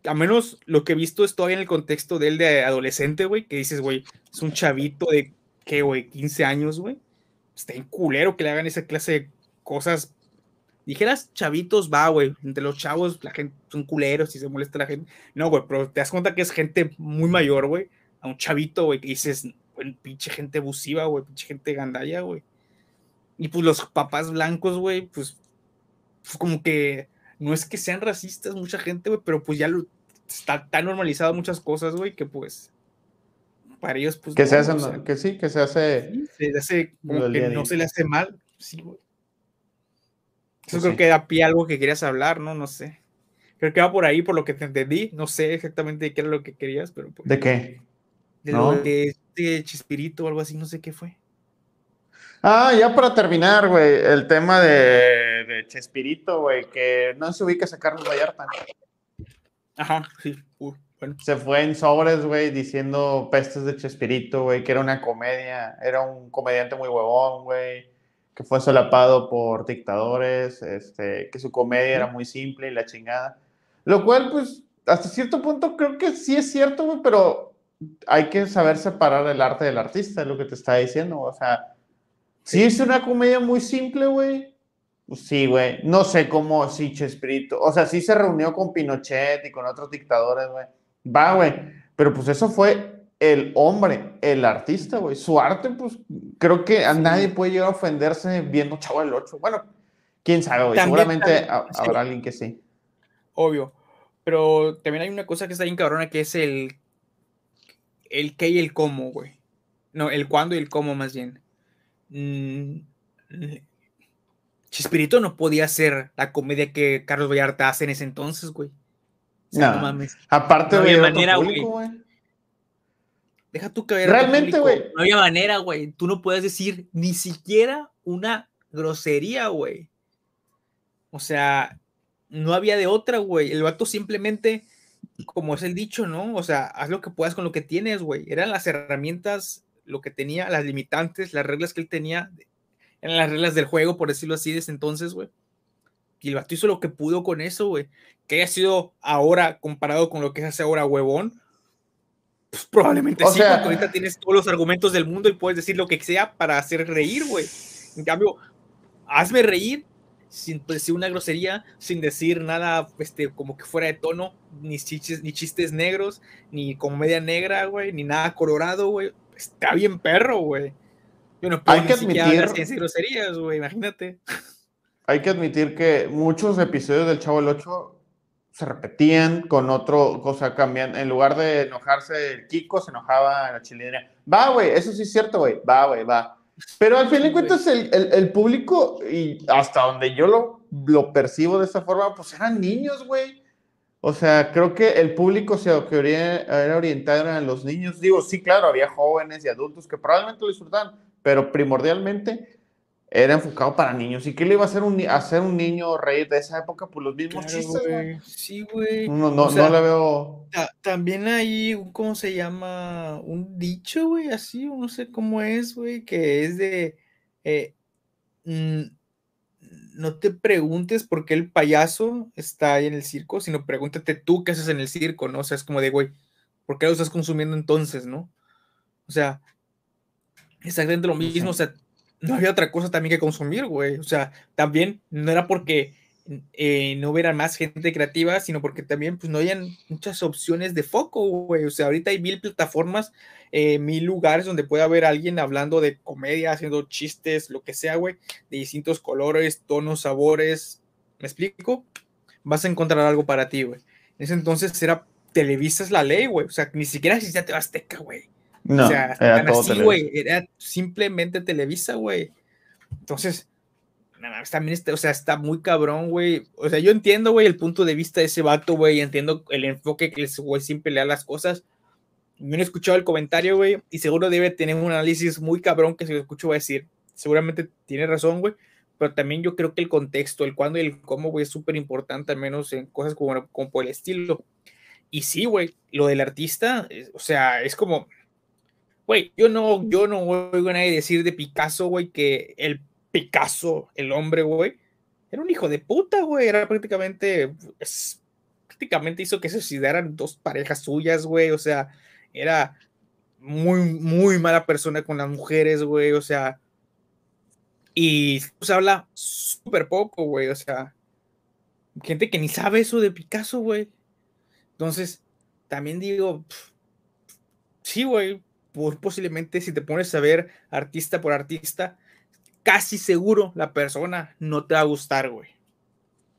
a menos lo que he visto es todavía en el contexto de él de adolescente, güey, que dices, güey, es un chavito de, ¿qué, güey? 15 años, güey. Está en culero que le hagan esa clase de cosas. Dijeras chavitos, va, güey. Entre los chavos, la gente son culeros y se molesta la gente. No, güey, pero te das cuenta que es gente muy mayor, güey. A un chavito, güey, que dices, güey, pinche gente abusiva, güey, pinche gente gandalla, güey. Y pues los papás blancos, güey, pues, pues como que no es que sean racistas mucha gente, güey, pero pues ya lo, está tan normalizado muchas cosas, güey, que pues para ellos, pues. Que se hacen, que sí, que se hace. se hace como que no se le hace mal, sí, güey. Eso pues creo que da pie a algo que querías hablar, ¿no? No sé. Creo que va por ahí, por lo que te entendí. No sé exactamente qué era lo que querías, pero. Pues, ¿De qué? De lo de este Chispirito o algo así, no sé qué fue. Ah, ya para terminar, güey, el tema de, de Chespirito, güey, que no se ubica a Carlos Vallarta. Ajá, sí, bueno. Se fue en sobres, güey, diciendo pestes de Chespirito, güey, que era una comedia, era un comediante muy huevón, güey, que fue solapado por dictadores, este, que su comedia era muy simple y la chingada. Lo cual, pues, hasta cierto punto creo que sí es cierto, güey, pero hay que saber separar el arte del artista, es lo que te está diciendo, o sea Sí, es una comedia muy simple, güey. Pues sí, güey. No sé cómo, sí, Chespirito. O sea, sí se reunió con Pinochet y con otros dictadores, güey. Va, güey. Pero pues eso fue el hombre, el artista, güey. Su arte, pues creo que a nadie puede llegar a ofenderse viendo Chavo del 8. Bueno, quién sabe, güey. Seguramente habrá alguien que sí. Obvio. Pero también hay una cosa que está bien cabrona que es el. El qué y el cómo, güey. No, el cuándo y el cómo, más bien. Mm, Chispirito no podía ser la comedia que Carlos Vallarta hace en ese entonces, güey. no, mames. Aparte, no había manera, güey. Deja tú que Realmente, güey. No había manera, güey. Tú no puedes decir ni siquiera una grosería, güey. O sea, no había de otra, güey. El vato simplemente, como es el dicho, ¿no? O sea, haz lo que puedas con lo que tienes, güey. Eran las herramientas lo que tenía, las limitantes, las reglas que él tenía, eran las reglas del juego, por decirlo así, desde entonces, güey. Y el vato hizo lo que pudo con eso, güey. Que haya sido ahora comparado con lo que hace ahora, huevón. Pues probablemente sí, porque ahorita tienes todos los argumentos del mundo y puedes decir lo que sea para hacer reír, güey. En cambio, hazme reír sin decir una grosería, sin decir nada este, como que fuera de tono, ni chistes, ni chistes negros, ni comedia negra, güey, ni nada colorado, güey está bien perro, güey. Yo no puedo hay que admitir, groserías, güey, imagínate. Hay que admitir que muchos episodios del Chavo el 8 se repetían con otro, cosa cambian. En lugar de enojarse el Kiko, se enojaba la chilena. Va, güey, eso sí es cierto, güey. Va, güey, va. Pero al fin de cuentas, el, el, el, público, y hasta donde yo lo, lo percibo de esa forma, pues eran niños, güey. O sea, creo que el público se era orientado a los niños. Digo, sí, claro, había jóvenes y adultos que probablemente lo disfrutaban, pero primordialmente era enfocado para niños. ¿Y qué le iba a hacer un, hacer un niño rey de esa época? Pues los mismos chistes, güey. Sí, güey. No, no, no le veo. También hay, ¿cómo se llama? Un dicho, güey, así, no sé cómo es, güey, que es de. Eh, mm, no te preguntes por qué el payaso está ahí en el circo, sino pregúntate tú qué haces en el circo, ¿no? O sea, es como de, güey, ¿por qué lo estás consumiendo entonces, no? O sea, exactamente lo mismo, o sea, no había otra cosa también que consumir, güey. O sea, también no era porque eh, no hubiera más gente creativa, sino porque también pues no hayan muchas opciones de foco, güey. O sea, ahorita hay mil plataformas, eh, mil lugares donde puede haber alguien hablando de comedia, haciendo chistes, lo que sea, güey, de distintos colores, tonos, sabores. ¿Me explico? Vas a encontrar algo para ti, güey. En ese entonces era Televisa es la ley, güey. O sea, ni siquiera existía te Azteca, güey. No, o sea, era así, güey. Era simplemente Televisa, güey. Entonces, también está, o sea, está muy cabrón, güey. O sea, yo entiendo, güey, el punto de vista de ese vato, güey. Entiendo el enfoque que ese güey siempre le las cosas. No he escuchado el comentario, güey, y seguro debe tener un análisis muy cabrón que si lo escucho va a decir, seguramente tiene razón, güey, pero también yo creo que el contexto, el cuándo y el cómo, güey, es súper importante, al menos en cosas como, como por el estilo. Y sí, güey, lo del artista, o sea, es como, güey, yo no, yo no oigo a nadie decir de Picasso, güey, que el Picasso, el hombre, güey, era un hijo de puta, güey. Era prácticamente, prácticamente hizo que se suicidaran dos parejas suyas, güey. O sea, era muy, muy mala persona con las mujeres, güey. O sea, y se habla súper poco, güey. O sea, gente que ni sabe eso de Picasso, güey. Entonces, también digo, sí, güey, posiblemente si te pones a ver artista por artista, casi seguro la persona no te va a gustar, güey.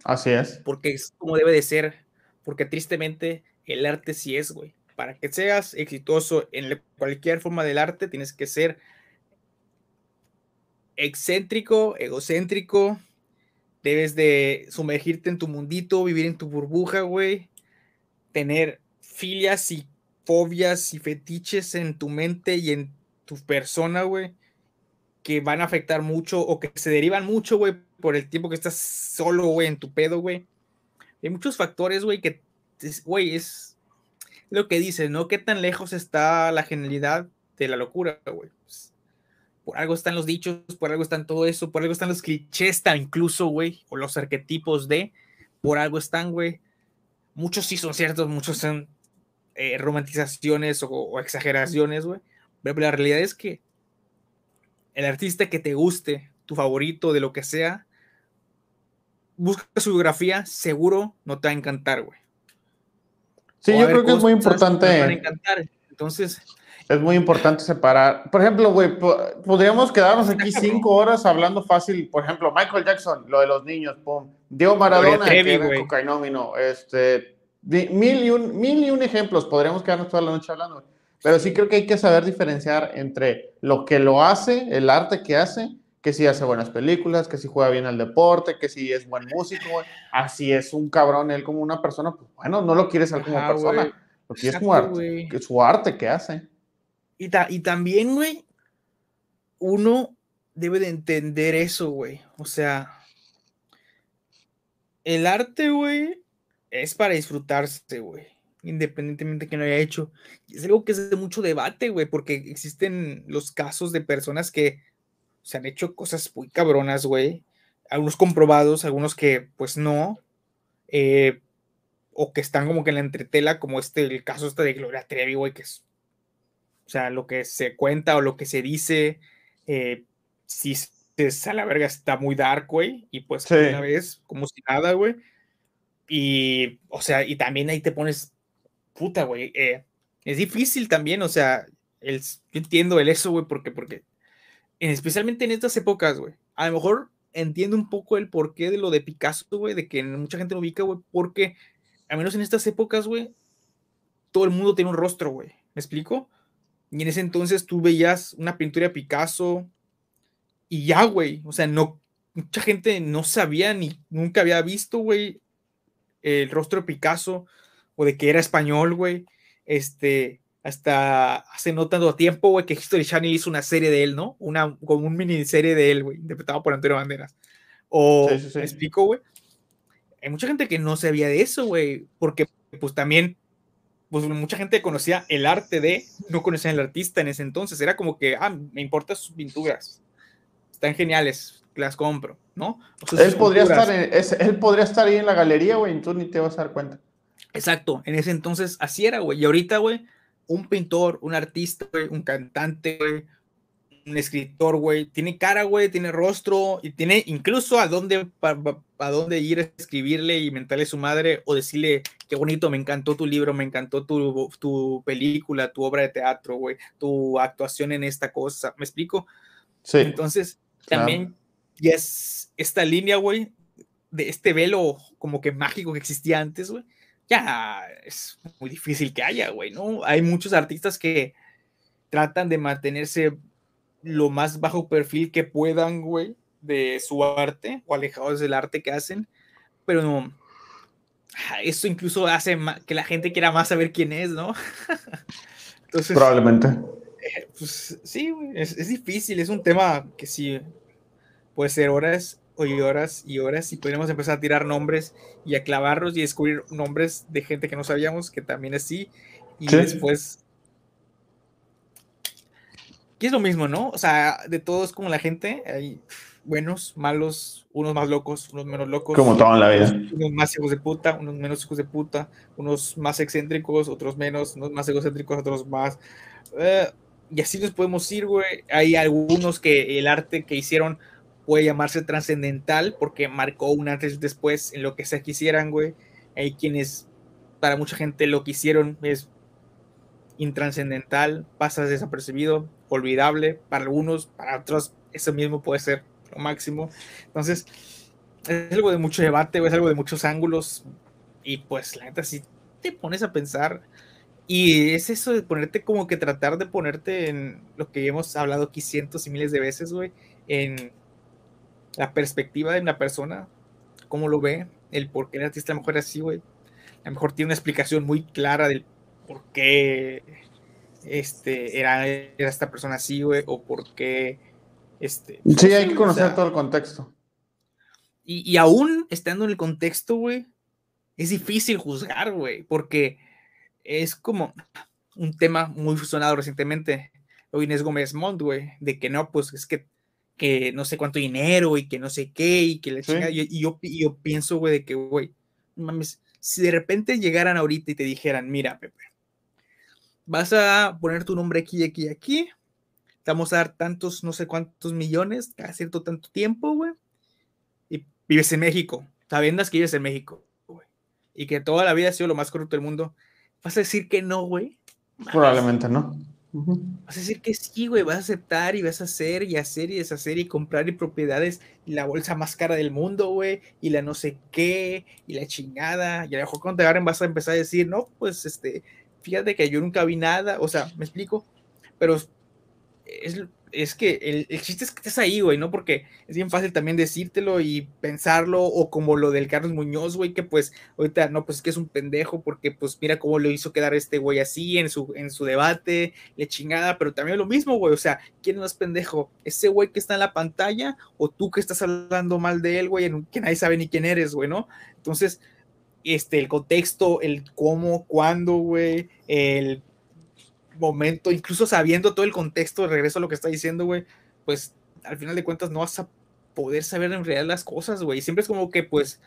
Así es. Porque es como debe de ser. Porque tristemente el arte sí es, güey. Para que seas exitoso en cualquier forma del arte, tienes que ser excéntrico, egocéntrico. Debes de sumergirte en tu mundito, vivir en tu burbuja, güey. Tener filias y fobias y fetiches en tu mente y en tu persona, güey, que van a afectar mucho o que se derivan mucho, güey, por el tiempo que estás solo, güey, en tu pedo, güey. Hay muchos factores, güey, que, güey, es lo que dices, ¿no? ¿Qué tan lejos está la genialidad de la locura, güey? Pues, por algo están los dichos, por algo están todo eso, por algo están los clichés, incluso, güey, o los arquetipos de, por algo están, güey. Muchos sí son ciertos, muchos son eh, romantizaciones o, exageraciones, güey. Pero la realidad es que el artista que te guste, tu favorito, de lo que sea, busca su biografía, seguro no te va a encantar, güey. Sí, yo creo que es muy importante. Entonces. Es muy importante separar. Por ejemplo, güey, podríamos quedarnos aquí cinco horas hablando fácil. Por ejemplo, Michael Jackson, lo de los niños, pum. Diego Maradona, que era cocainómino. Este, mil, y un, mil y un ejemplos, podríamos quedarnos toda la noche hablando, pero sí creo que hay que saber diferenciar entre lo que lo hace, el arte que hace, que si hace buenas películas, que si juega bien al deporte, que si es buen músico, así es un cabrón él como una persona, pues bueno, no lo quieres ser como persona, lo quieres como arte, que su arte que hace. Y, y también, güey, uno debe de entender eso, güey, o sea, el arte, güey, es para disfrutarse, güey. Independientemente que no haya hecho. es algo que es de mucho debate, güey, porque existen los casos de personas que se han hecho cosas muy cabronas, güey. Algunos comprobados, algunos que, pues no. Eh, o que están como que en la entretela, como este, el caso este de Gloria Trevi, güey, que es. O sea, lo que se cuenta o lo que se dice, eh, si es a la verga está muy dark, güey. Y pues una vez, como si nada, güey y, o sea, y también ahí te pones, puta, güey. Eh, es difícil también, o sea, el, yo entiendo el eso, güey, porque, porque, especialmente en estas épocas, güey, a lo mejor entiendo un poco el porqué de lo de Picasso, güey, de que mucha gente lo ubica, güey, porque, al menos en estas épocas, güey, todo el mundo tiene un rostro, güey. ¿Me explico? Y en ese entonces tú veías una pintura de Picasso y ya, güey. O sea, no, mucha gente no sabía ni nunca había visto, güey, el rostro de Picasso o de que era español, güey. Este, hasta hace no tanto tiempo, güey, que History Channel hizo una serie de él, ¿no? Una, como un miniserie de él, güey, interpretado por Antonio Banderas. O, ¿me explico, güey? Hay mucha gente que no sabía de eso, güey, porque pues también, pues mucha gente conocía el arte de, no conocía el artista en ese entonces, era como que, ah, me importan sus pinturas, están geniales, las compro, ¿no? él, podría estar él podría estar ahí en la galería, güey, y tú ni te vas a dar cuenta. Exacto, en ese entonces así era, güey. Y ahorita, güey, un pintor, un artista, güey, un cantante, güey, un escritor, güey, tiene cara, güey, tiene rostro y tiene incluso a dónde, a dónde ir a escribirle y mentarle a su madre o decirle, qué bonito, me encantó tu libro, me encantó tu, tu película, tu obra de teatro, güey, tu actuación en esta cosa. ¿Me explico? Sí. Entonces, también y es esta línea, güey, de este velo como que mágico que existía antes, güey, ya es muy difícil que haya, güey, ¿no? Hay muchos artistas que tratan de mantenerse lo más bajo perfil que puedan, güey, de su arte o alejados del arte que hacen, pero no, eso incluso hace que la gente quiera más saber quién es, ¿no? Entonces, Probablemente. Eh, pues sí, es, es, difícil, es un tema que sí puede ser horas y horas y horas y podríamos empezar a tirar nombres y a clavarlos y descubrir nombres de gente que no sabíamos que también es sí y después que es lo mismo, ¿no? O sea, de todos como la gente, ahí buenos, malos, unos más locos, unos menos locos. Como toda la vida. Unos más hijos de puta, unos menos hijos de puta, unos más excéntricos, otros menos, unos más egocéntricos, otros más. Eh, y así nos podemos ir, güey. Hay algunos que el arte que hicieron puede llamarse trascendental porque marcó un antes y después en lo que se quisieran, güey. Hay quienes, para mucha gente, lo que hicieron es intranscendental, pasa desapercibido, olvidable para algunos, para otros eso mismo puede ser lo máximo. Entonces, es algo de mucho debate, es algo de muchos ángulos y pues la neta si te pones a pensar y es eso de ponerte como que tratar de ponerte en lo que hemos hablado aquí cientos y miles de veces, güey, en la perspectiva de una persona, cómo lo ve, el por qué el artista a lo mejor es así, güey. A lo mejor tiene una explicación muy clara del por qué este, era, era esta persona así, güey, o por qué... Este, sí, hay que conocer todo el contexto. Y, y aún estando en el contexto, güey, es difícil juzgar, güey, porque es como un tema muy sonado recientemente, o Inés Gómez Mont, güey, de que no, pues es que, que no sé cuánto dinero y que no sé qué y que le y, yo, yo pienso, güey, de que, güey, mames, si de repente llegaran ahorita y te dijeran, mira, Pepe, vas a poner tu nombre aquí, aquí, aquí, te vamos a dar tantos, no sé cuántos millones cada cierto tanto tiempo, güey, y vives en México, sabiendas que vives en México, güey, y que toda la vida ha sido lo más corrupto del mundo, ¿Vas a decir que no, güey? Probablemente no. Vas a decir que sí, güey, vas a aceptar y vas a hacer y hacer y deshacer y comprar y propiedades y la bolsa más cara del mundo, güey, y la no sé qué, y la chingada, y a lo mejor cuando te agarren vas a empezar a decir, no, pues, este, fíjate que yo nunca vi nada, o sea, me explico, pero es, es que el, el, chiste es que estés ahí, güey, ¿no? Porque es bien fácil también decírtelo y pensarlo, o como lo del Carlos Muñoz, güey, que pues ahorita, no, pues es que es un pendejo, porque pues mira cómo lo hizo quedar este güey así en su, en su debate, le chingada, pero también lo mismo, güey, o sea, ¿quién no es pendejo? ¿Ese güey que está en la pantalla o tú que estás hablando mal de él, güey, que nadie sabe ni quién eres, güey, ¿no? Entonces, este, el contexto, el cómo, cuándo, güey, el momento, incluso sabiendo todo el contexto, regreso a lo que está diciendo, güey, pues al final de cuentas no vas a poder saber en realidad las cosas, güey. Siempre es como que, pues,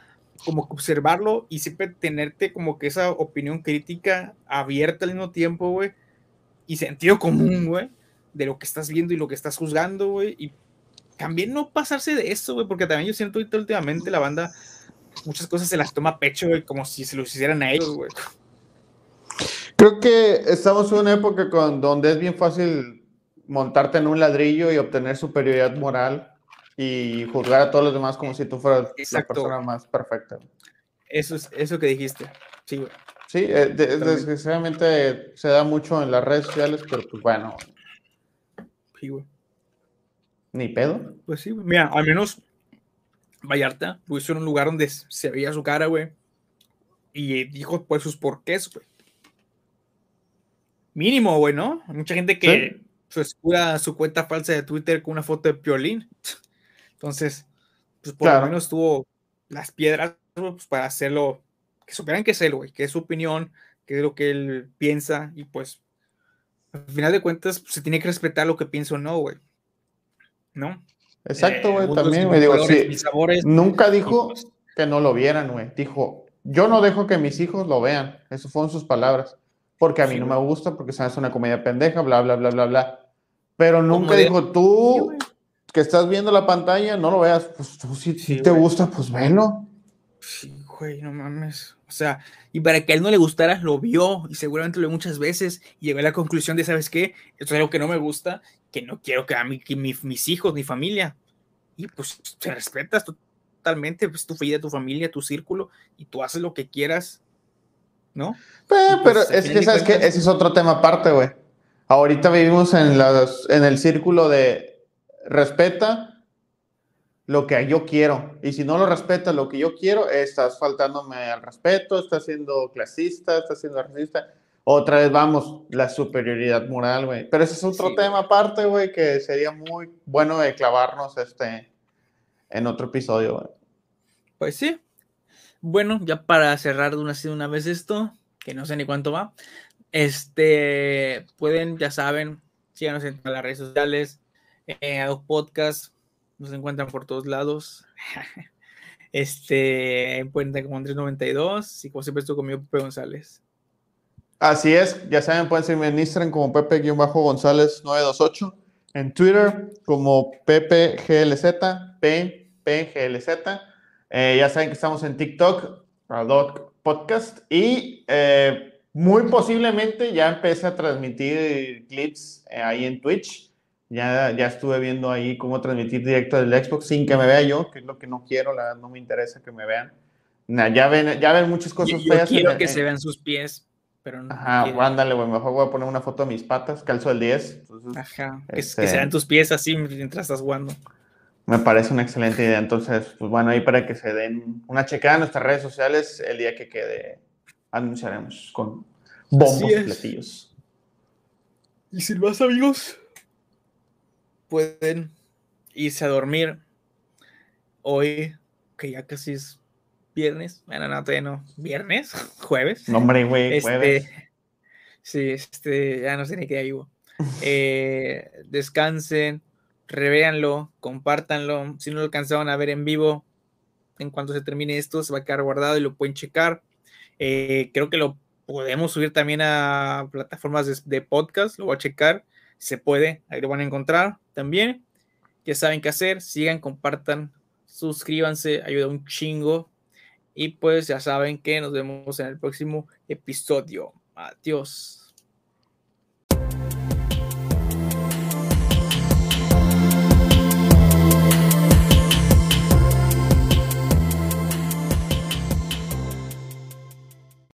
como observarlo y siempre tenerte como que esa opinión crítica abierta al mismo tiempo, güey, y sentido común, güey, de lo que estás viendo y lo que estás juzgando, güey, y también no pasarse de eso, güey, porque también yo siento ahorita últimamente la banda muchas cosas se las toma a pecho, güey, como si se lo hicieran a ellos, güey. Creo que estamos en una época con, donde es bien fácil montarte en un ladrillo y obtener superioridad moral y juzgar a todos los demás como si tú fueras la persona más perfecta. Eso es eso que dijiste. Sí, güey. Sí, eh, desgraciadamente se da mucho en las redes sociales, pero pues bueno. Sí, güey. Ni pedo. Pues sí, güey. Mira, al menos Vallarta puso en un lugar donde se veía su cara, güey. Y dijo pues sus porqués, güey mínimo, güey, ¿no? Mucha gente que se escuda su cuenta falsa de Twitter con una foto de Piolín. Entonces, pues por lo menos tuvo las piedras pues, para hacerlo, que supieran que es él, güey, que es su opinión, que es lo que él piensa, y pues, al final de cuentas, pues, se tiene que respetar lo que piensa o no, güey. ¿No? Exacto, güey, eh, también, me digo, sí, nunca dijo pues que no lo vieran, güey, dijo, yo no dejo que mis hijos lo vean, esas fueron sus palabras porque a mí no me gusta, porque es una comedia pendeja, bla, bla, bla, bla, bla. Pero nunca dijo, tú que estás viendo la pantalla, no lo veas, pues tú si, te gusta, pues velo. Sí, güey, no mames. O sea, y para que a él no le gustara, lo vio y seguramente lo vio muchas veces y llegó a la conclusión de, ¿sabes qué? Esto es algo que no me gusta, que no quiero que a mí, que mis hijos, mi familia. Y pues te respetas totalmente, pues tu vida, tu familia, tu círculo, y tú haces lo que quieras ¿no? Pues, pero es que, ¿sabes que Ese es otro tema aparte, güey. Ahorita vivimos en, las, en el círculo de respeta lo que yo quiero. Y si no lo respeta lo que yo quiero, estás faltándome al respeto, estás siendo clasista, estás siendo racista. Otra vez vamos, la superioridad moral, güey. Pero ese es otro tema aparte, güey, que sería muy bueno de clavarnos este, en otro episodio, güey. Pues sí, bueno, ya para cerrar de una, vez esto, que no sé ni cuánto va, este, pueden, ya saben, síganos en las redes sociales, en los podcasts, nos encuentran por todos lados. Este, encuentran como Andrés 92 y como siempre estuvo conmigo Pepe González. Así es, ya saben, pueden seguirme en Instagram como Pepe-González928, en Twitter como PepeGLZ, PPGLZ. Eh, ya saben que estamos en TikTok, Podcast, y eh, muy posiblemente ya empecé a transmitir clips eh, ahí en Twitch. Ya, ya estuve viendo ahí cómo transmitir directo del Xbox sin que me vea yo, que es lo que no quiero, la, no me interesa que me vean. ya, ven, ya ven muchas cosas yo, feas. Quiero que se vean sus pies, pero no. Ajá, ándale, güey, mejor voy a poner una foto de mis patas, calzo el 10. Ajá, que se vean este tus pies así mientras estás jugando. Me parece una excelente idea. Entonces, pues bueno, ahí para que se den una checada en nuestras redes sociales, el día que quede, anunciaremos con bombos y platillos. Y sin más, amigos, pueden irse a dormir hoy, que ya casi es viernes. Bueno, no, todavía no. ¿Viernes? ¿Jueves? No, hombre, güey, este, jueves. Sí, este, ya no sé ni qué vivo. Eh, descansen, revéanlo, compártanlo. Si no lo alcanzaron a ver en vivo, en cuanto se termine esto, se va a quedar guardado y lo pueden checar. Eh, creo que lo podemos subir también a plataformas de, podcast, lo voy a checar. Se puede, ahí lo van a encontrar también. Ya saben qué hacer, sigan, compartan, suscríbanse, ayuda un chingo. Y pues ya saben que nos vemos en el próximo episodio. Adiós.